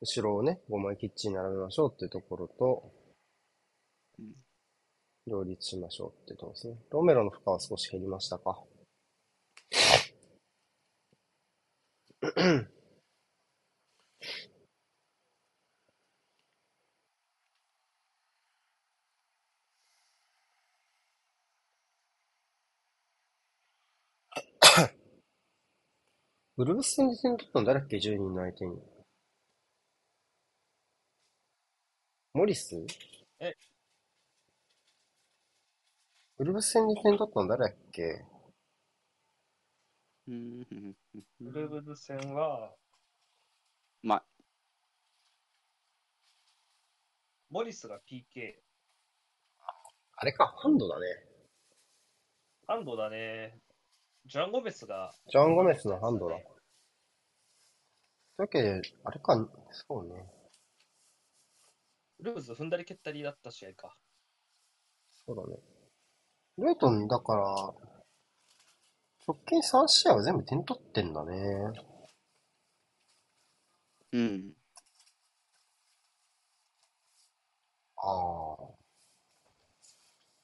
S1: 後ろをね、5枚きっちり並べましょうっていうところと
S3: うん、
S1: 両立しましょうっていうところですね。ロメロの負荷は少し減りましたか。ウルブス戦で点取ったの誰だっけ ?10 人の相手に。モリス？
S4: え
S1: ウルブス戦で点取ったの誰だっけ？
S3: うん
S4: ウルブズ戦は、
S3: まあ、
S4: モリスが PK。
S1: あれか、ハンドだね。
S4: ハンドだね。ジャン・ゴメスが。
S1: ジャン・ゴメスのハンドだ。というわけで、あれか、そうね。
S4: ウルブズ踏んだり蹴ったりだった試合か。
S1: そうだね。ルートン、だから、直近3試合は全部点取ってんだね。
S3: うん。
S1: ああ。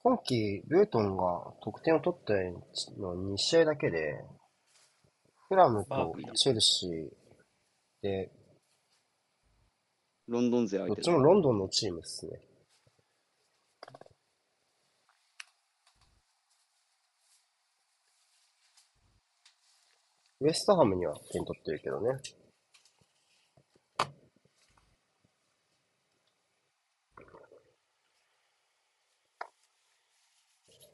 S1: 今季、ルートンが得点を取ったの2試合だけで、フラムとチェルシーで、
S3: ロンドン勢相手だ。
S1: どっちもロンドンのチームですね。ウエストハムには点取ってるけどね。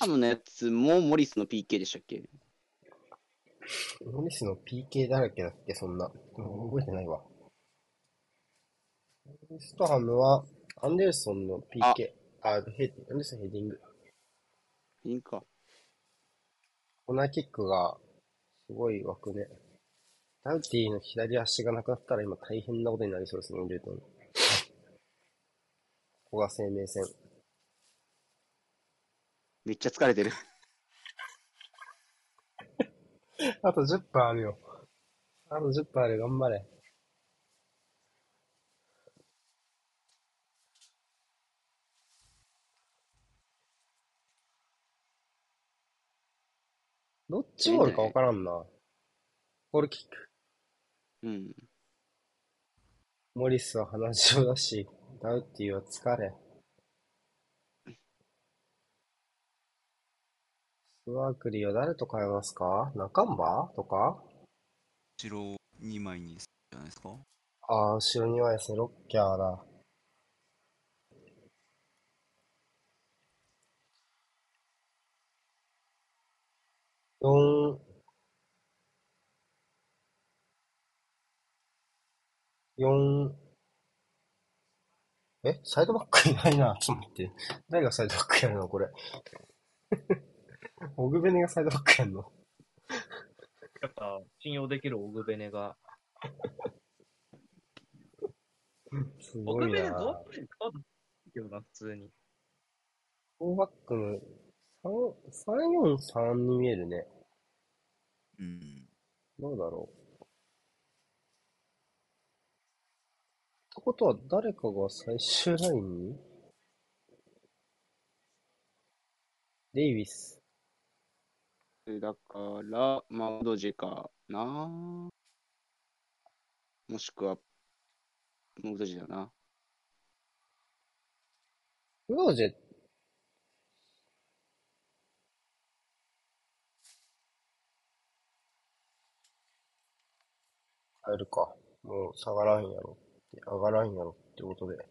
S3: ムのやつもモリスの PK でしたっけ？
S1: モリスの PK だらけだっけ、そんな。うん覚えてないわ。ウエストハムは、アンデルソンの PK。あ、ヘアンデルソンヘディング。
S3: いいんか。
S1: コーナーキックが、すごい枠ね。ダウティの左足がなくなったら今大変なことになりそうですね、ルートン。ここが生命線。
S3: めっちゃ疲れてる。
S1: あと10分あるよ。あと10分あるよ、頑張れ。どっちゴールかわからんな。ゴールキック。
S3: うん。
S1: モリスは鼻血だし、ダウティは疲れ。スワークリーは誰と変えますか？中ンとか？
S2: 後ろ2枚にするじゃないですか。
S1: ああ、後ろにはですね、ロッキャーだ。四、四、え？サイドバックいないな。ちょっと待って。誰がサイドバックやるの？これ。オグベネがサイドバックやるの？
S4: やっぱ、信用できるオグベネが。
S1: す
S4: オグベネ
S1: ごいな。
S4: どうプレイ変わったけどな、普通に。
S1: フォーバックの3、343に見えるね。
S2: うん。
S1: どうだろう。ってことは誰かが最終ラインに？デイビス。
S3: だから、まあ、ウドジェかな。もしくは、もうウドジェだな。
S1: ウドジェ、変えるか。もう下がらんやろって、上がらんやろってことで。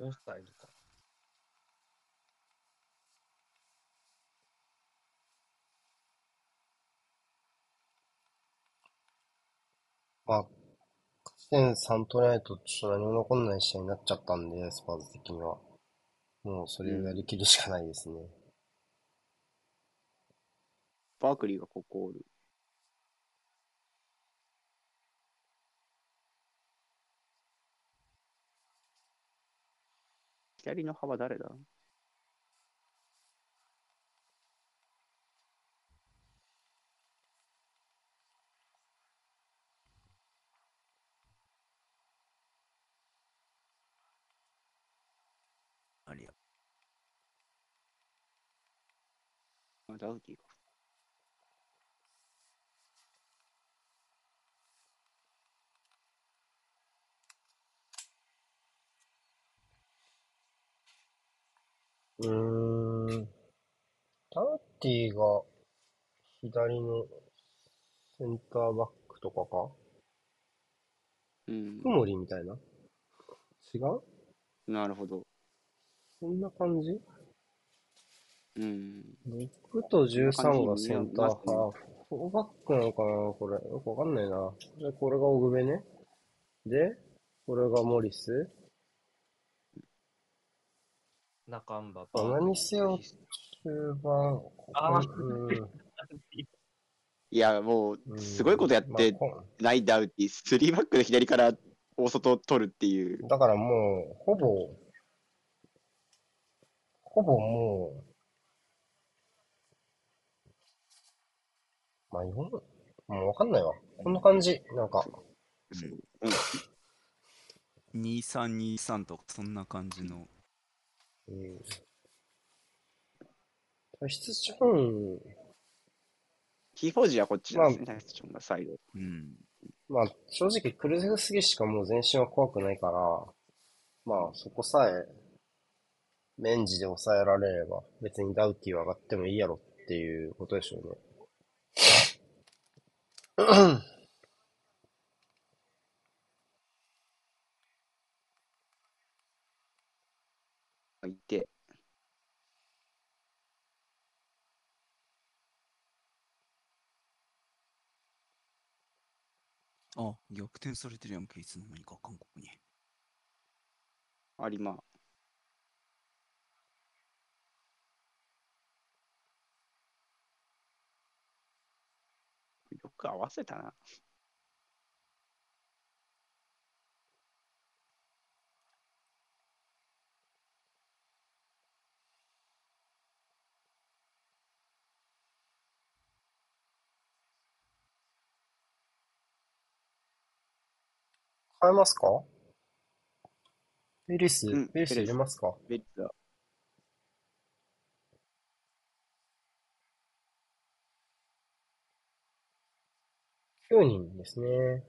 S4: オフサイドか。
S1: まあ、勝ち点3取らないとちょっと何も残んない試合になっちゃったんで、スパーズ的には。もうそれをやりきるしかないですね。
S3: バークリーがここおる。左の幅誰だ？
S2: ありや。
S3: あダウティか。
S1: うーん。タウティが左のセンターバックとかか？
S3: うん
S1: 福。森みたいな？違う？
S3: なるほど。
S1: そんな感じ？
S3: うん。
S1: ?6 と13がセンターハーフ。フォーバックなのかなこれ？よくわかんないな。じゃあこれがオグベね。で、これがモリス？
S4: 中んば
S1: まあ何せよ中盤、
S4: あ
S1: うん
S3: いや、もう、
S1: うん
S3: すごいことやって
S1: まあこ
S3: ないダウティ、3バックの左から大外を取るっていう。
S1: だからもう、ほぼ、ほぼもう、まあ、よもうわかんないわ。こんな感じ。なんか、
S3: うん。
S2: 2323とかそんな感じの。
S1: うん。脱出チョン、
S3: キーフォージはこっちですね、タイスチョンがサイド。
S2: うん。
S1: まあ、正直クルゼフスギしかもう全身は怖くないから、まあ、そこさえ、メンジで抑えられれば、別にダウティは上がってもいいやろっていうことでしょうね。
S3: いて、
S2: あ、逆転されてるやんけ、いつの間にか韓国に。
S3: 有馬。よく合わせたな。
S1: 変えますか？ペリス、
S3: うん
S1: ス入れますか？
S3: ベッツは
S1: 9人ですね。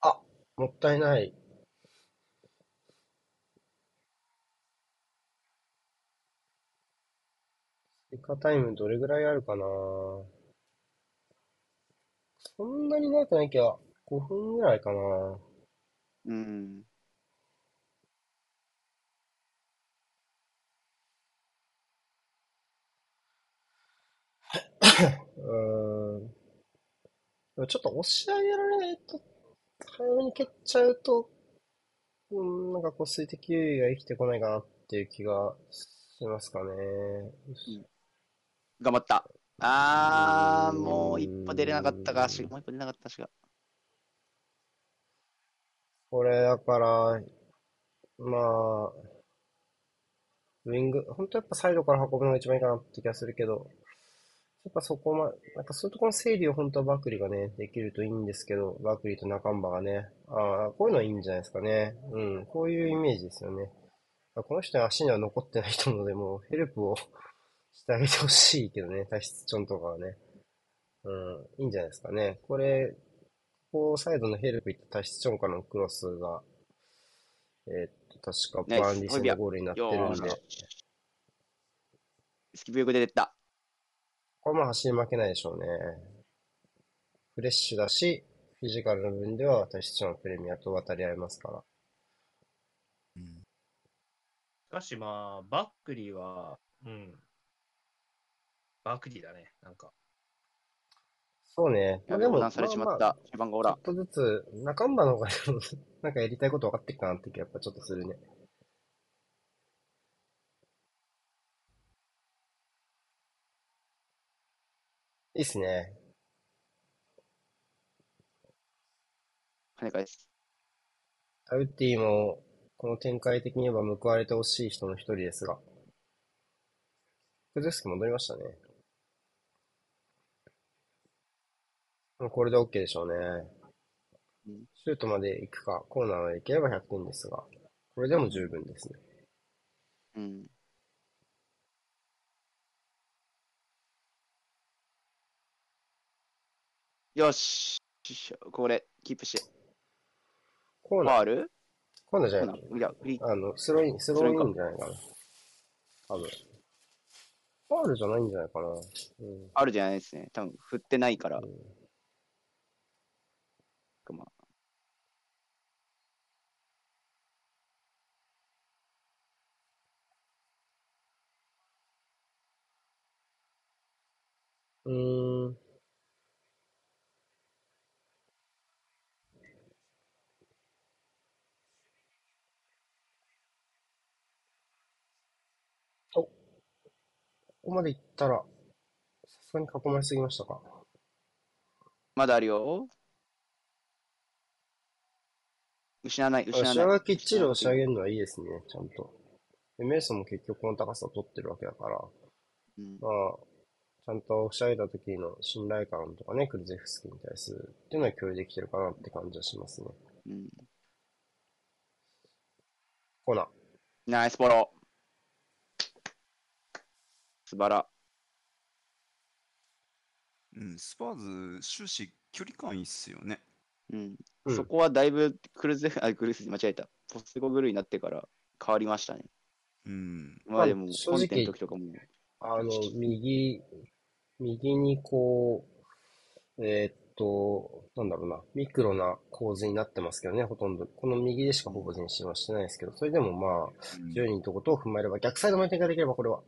S1: あ、もったいない。追加タイムどれぐらいあるかな？そんなに長くないけど、5分ぐらいかな
S3: うん。
S1: うーん。でもちょっと押し上げられないと、早めに蹴っちゃうと、うん、なんかこう水滴優位が生きてこないかなっていう気がしますかね。
S3: 頑張った。あー、もう一歩出れなかったか、しもう一歩出れなかったしが。
S1: これだから、まあ、ウィング、本当やっぱサイドから運ぶのが一番いいかなって気がするけど、やっぱそこま、なんかそういうところの整理を本当はバークリーがね、できるといいんですけど、バークリーと中ンバがね、ああ、こういうのはいいんじゃないですかね。うん、こういうイメージですよね。この人に足には残ってないと思うので、もうヘルプをしてあげてほしいけどね、体質チョンとかはね。うん、いいんじゃないですかね。これ、こうサイドのヘルプ行った体質チョンからのクロスが、えーっと、確かバーンリー戦のゴールになってるん
S3: よ
S1: で、
S3: スキップよく出てった。
S1: これも走り負けないでしょうね。フレッシュだし、フィジカルの分では私たちのプレミアと渡り合いますから。
S2: うん。
S4: しかしまあ、バックリーは、うん。バックリーだね、なんか。
S1: そうね。ま
S3: や
S1: でも、
S3: 横断されちまっ
S1: まあまあ
S3: た。中盤がおら
S1: ちょっ。とずつ、中んばの方が なんかやりたいこと分かってるかなって気がやっぱちょっとするね。いいっすね。
S3: 跳ね返す。
S1: タウティも、この展開的に言えば報われてほしい人の一人ですが。クズスキ戻りましたね。もうこれで OK でしょうね
S3: うん。
S1: シュートまで行くか、コーナーまで行ければ100点ですが、これでも十分ですね。
S3: うん。よし。これ、キープして。
S1: コーナー、
S3: ファール？
S1: コーナーじゃない
S3: いや、フリー。
S1: あの、スローイン、スローインじゃないかな。多分。ファールじゃないんじゃないかな。うん。
S3: あるじゃないですね。多分振ってないから。
S1: うん
S3: まあ、
S1: うーん。お、ここまで行ったら、さすがに囲まれすぎましたか？
S3: まだあるよ。失わない、失わない。
S1: 下がきっちり押し上げるのはいいですね、ちゃんと。でメイソンも結局この高さを取ってるわけだから、
S3: うん
S1: まあ、ちゃんと押し上げた時の信頼感とかね、クルゼフスキに対するっていうのは共有できてるかなって感じはしますね。
S3: うん
S1: コーナー。
S3: ナイスボロ素晴ら。
S2: うん、スパーズ、終始距離感いいっすよね。
S3: うん。
S1: うん
S3: そこはだいぶクルゼフ、あ、クルゼフ間違えた。ポスゴグルになってから変わりましたね。
S2: うん。
S3: まあでも、コンテの時とかも。
S1: あの、右、右にこう、えーっと、なんだろうな、ミクロな構図になってますけどね、ほとんど。この右でしかほぼ前進はしてないですけど、それでもまあ、
S2: うん
S1: 10人とことを踏まえれば、逆サイドまで展開できればこれは。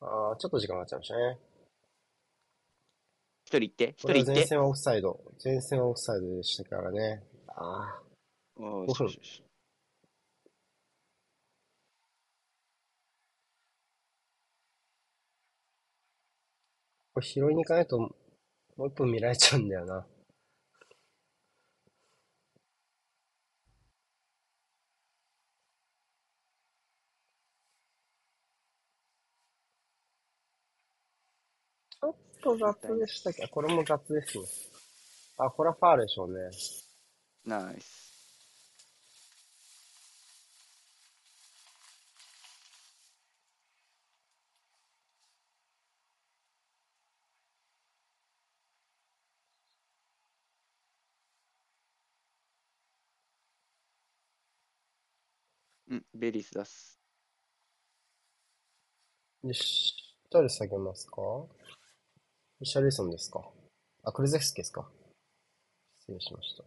S1: あーちょっと時間がかかっちゃいましたね。
S3: 一人行って、一人行って。
S1: は前線はオフサイド。前線はオフサイドでしたからね。ああ、
S3: おー
S1: 5分
S3: よしよしよし
S1: これ拾いに行かないと、もう一分見られちゃうんだよな。ちょっと雑でしたけど、これも雑ですね。あ、これはファールでしょうね。
S3: ナイス。うん、ベリス出す。
S1: よし。誰下げますか？リシャルソンですか？あ、クルゼフスキですか？失礼しました。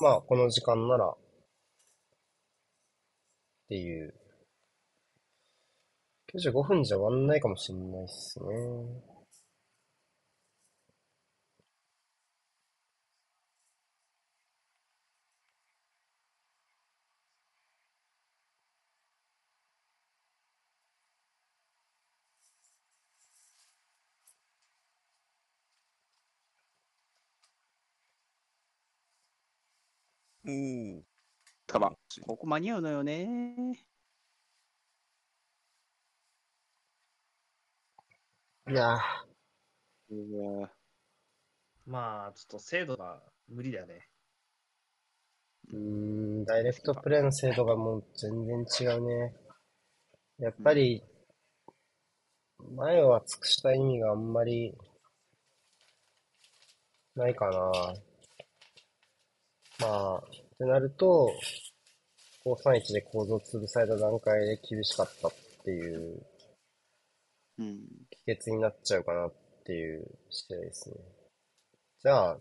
S1: まあ、この時間なら、っていう。95分じゃ終わんないかもしれないっすね。
S2: おー。
S3: カバン。ここ間に合うのよね。
S1: いやー、
S3: うわ
S4: まあ、ちょっと精度が無理だね。
S1: うーん、ダイレクトプレイの精度がもう全然違うね。やっぱり、前を厚くした意味があんまりないかな。まあ、ってなると、531で構造を潰された段階で厳しかったっていう、
S3: うん。
S1: 帰結になっちゃうかなっていう試合ですね。じゃあ、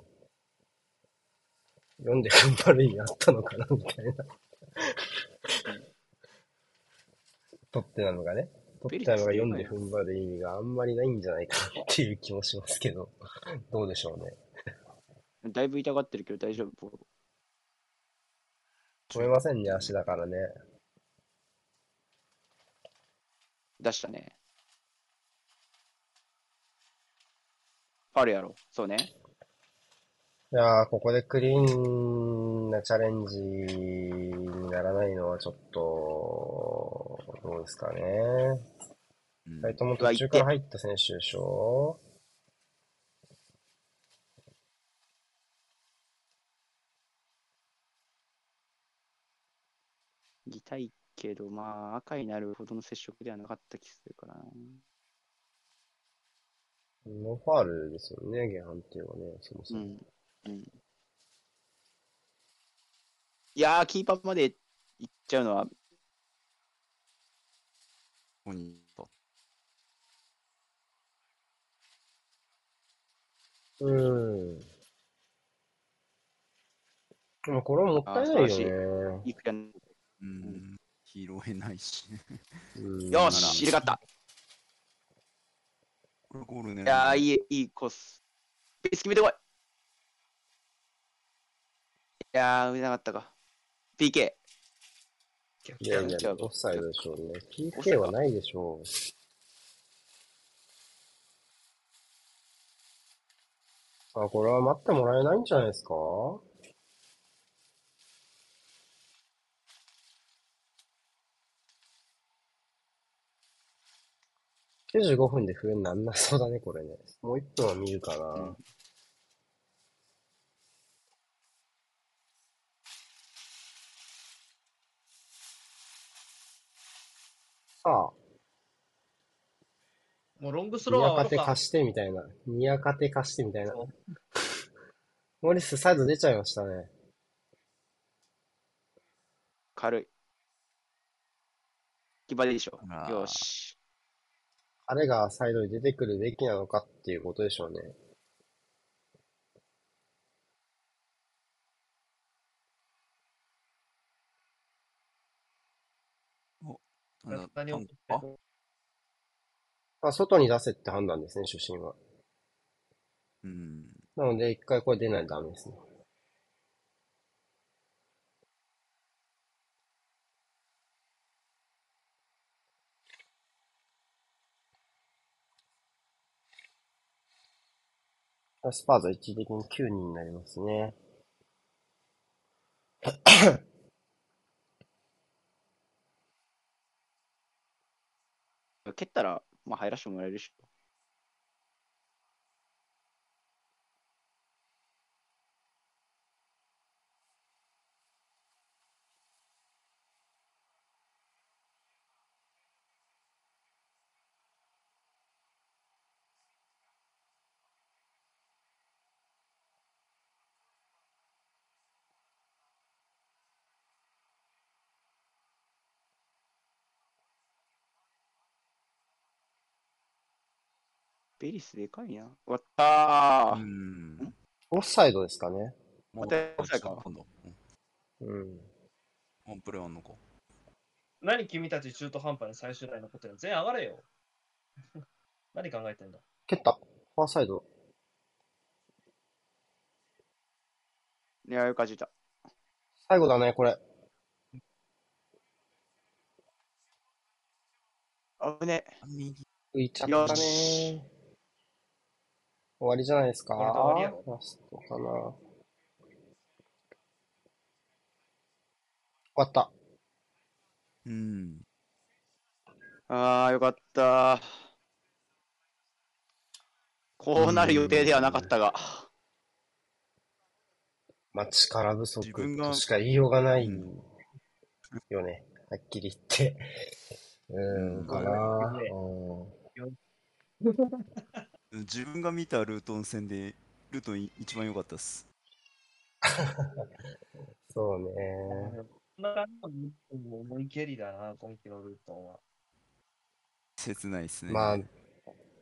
S1: 読んで踏ん張る意味あったのかなみたいな。トッテナムがね。トッテナムが読んで踏ん張る意味があんまりないんじゃないかなっていう気もしますけど、どうでしょうね。
S3: だいぶ痛がってるけど大丈夫？
S1: 止めませんね、足だからね。
S3: 出したね。ファウルやろ。そうね。
S1: いやー、ここでクリーンなチャレンジにならないのはちょっと、どうですかね。
S2: うん
S1: 二人とも途中から入った選手でしょ
S3: 痛いけど、まあ、赤になるほどの接触ではなかった気するからな。
S1: ノーファールですよね、原判定はね、そもそうも。
S3: ん。うん。いやー、キーパーまで行っちゃうのは、
S2: ここにいた。
S1: うん。でもこれはもったいないよね。
S3: いくやん
S2: うん。拾えないし。
S1: うん
S3: よし、入れ替わった。
S2: これゴールね。
S3: いやー、いい、いいコース。ベース決めてこい。いやー、打てなかったか。PK。
S1: いやいや、オフサイドでしょうね。PK はないでしょう。あ、これは待ってもらえないんじゃないですか？95分で笛になんなそうだね、これね。もう1分は見るかな。
S3: うん
S1: さあ、
S4: もうロングスローは
S1: ニアカ。テ貸してみたいな。ニアカテ貸してみたいな。モリス、サイド出ちゃいましたね。
S3: 軽い。決まりでしょよし。
S1: 彼がサイドに出てくるべきなのかっていうことでしょうね。まあ、外に出せって判断ですね、主審は。
S2: うん。
S1: なので、一回これ出ないとダメですね。スパーズは一時的に9人になりますね。
S3: 蹴ったら、まあ、入らせてもらえるしベリスでかいな。終わったー。
S2: うん。
S1: オフサイドですかね。
S2: も
S3: またオフサイドか
S2: 今度。うん
S1: うん。
S2: ワンプレーあんのか。
S4: 何君たち中途半端に最終台のことよ。全員上がれよ。何考えてんだ。
S1: 蹴った。ファーサイド。
S3: いや、よく味いた。
S1: 最後だね、これ。
S3: あぶね。
S2: 右。
S1: 浮いちゃったね
S3: よし
S1: 終わりじゃないですか？
S4: これで終わりやろ
S1: ラストかな。終わった。
S2: うん。
S3: ああ、よかった。こうなる予定ではなかったが。
S1: まあ、力不足としか言いようがない
S2: うん
S1: よね。はっきり言って。うーん、かな。うん
S2: 自分が見たルートン戦で、ルートン一番良かったっす。
S1: そうね。
S4: こんな感じの思い蹴りだな、今季のルートンは。
S2: 切ないっすね。
S1: まあ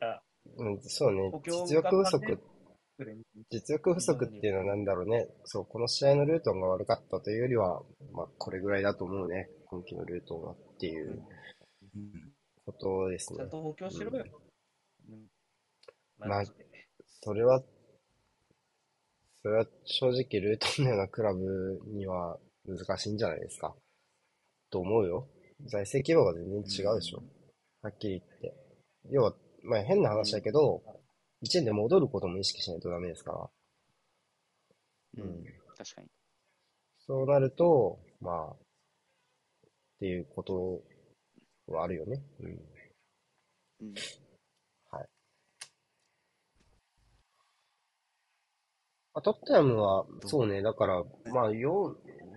S4: あ、
S1: うん、そうね実力不足
S4: が、
S1: 実力不足っていうのはなんだろうね。そう、この試合のルートンが悪かったというよりは、まあ、これぐらいだと思うね。今季のルートンはっていう
S2: うん
S1: ことですね
S4: ちゃん。と補強しろよ。うん。
S1: まあそれは、それは正直ルートンのようなクラブには難しいんじゃないですか。と思うよ。財政規模が全然違うでしょ。はっきり言って。要は、まあ変な話だけど、1年で戻ることも意識しないとダメですから。うん。
S3: 確かに。
S1: そうなると、まあ、っていうことはあるよね。うん。
S3: うん。
S1: はい。まあ、トッテナムは、そうね、だから、まあ、よ、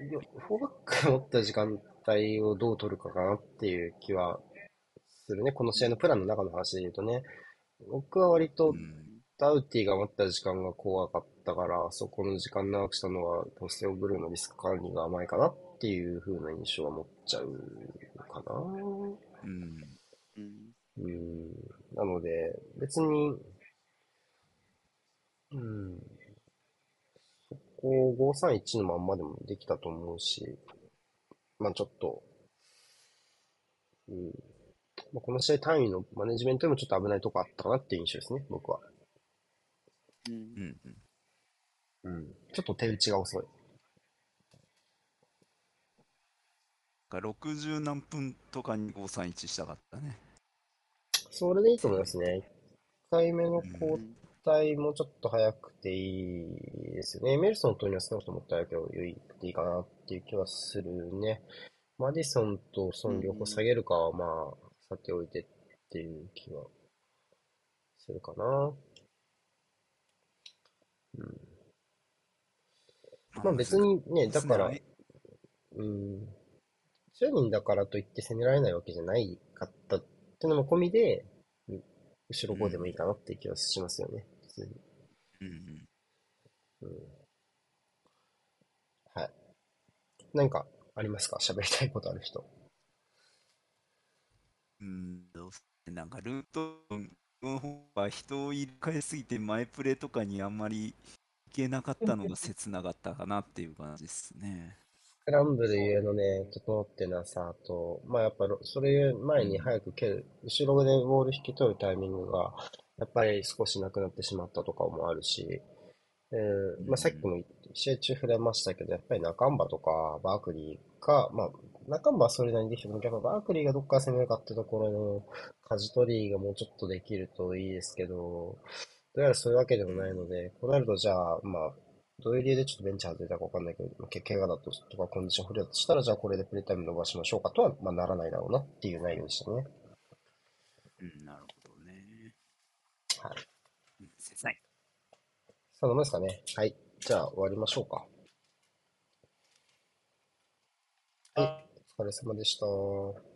S1: よ、フォーバックが持った時間帯をどう取るかかなっていう気はするね。この試合のプランの中の話で言うとね。僕は割と
S2: うん
S1: ダウティが持った時間が怖かったから、そこの時間長くしたのは、ポステオブルーのリスク管理が甘いかなっていう風な印象は持っちゃうかな。
S2: うん。
S3: うん。
S1: うん。なので、別に、うん。そこ531のまんまでもできたと思うし、まあちょっと、うん。まあ、この試合単位のマネジメントでもちょっと危ないとこあったかなっていう印象ですね、僕は。
S3: うん
S2: うんうん。
S1: うん。ちょっと手打ちが遅い。
S2: が60何分とかに531したかったね。
S1: それでいいと思いますね。1回目の
S2: うん
S1: 交代もちょっと早くていいですよね。エメルソンとには少なくとももったいけど、いいいいかなっていう気はするね。マディソンとソン両方下げるかはまあ、さておいてっていう気はするかな。うん。まあ別にね、だから、うん。10人だからといって攻められないわけじゃないかったっていうのも込みで、うん後ろ5でもいいかなっていう気はしますよね。普通に。
S2: うんうん。
S1: うん。はい。何かありますか？喋りたいことある人。
S2: うん、どうせなんかルートの方は人を入れ替えすぎて前プレーとかにあんまりいけなかったのが切なかったかなっていう感じですね。
S1: スクランブルゆえのね、整ってなさと、まあやっぱろそれ前に早く蹴る、後ろでボール引き取るタイミングが、やっぱり少しなくなってしまったとかもあるし、えーまあさっきも試合中触れましたけど、やっぱり中ンバとかバークリーが、まあ中ンバはそれなりにできても、やっぱバークリーがどっから攻めるかってところの舵取りがもうちょっとできるといいですけど、どうやらそういうわけでもないので、こうなるとじゃあ、まあ、どういう理由でちょっとベンチ外れたかわかんないけど、け怪我だととかコンディション不良だとしたら、じゃあこれでプレイタイム伸ばしましょうかとは、まあ、ならないだろうなっていう内容でしたね。
S2: うん、なるほどね。
S1: はい。
S2: うん、切ない。
S1: そんなもんですかね。はい。じゃあ終わりましょうか。はい。お疲れ様でした。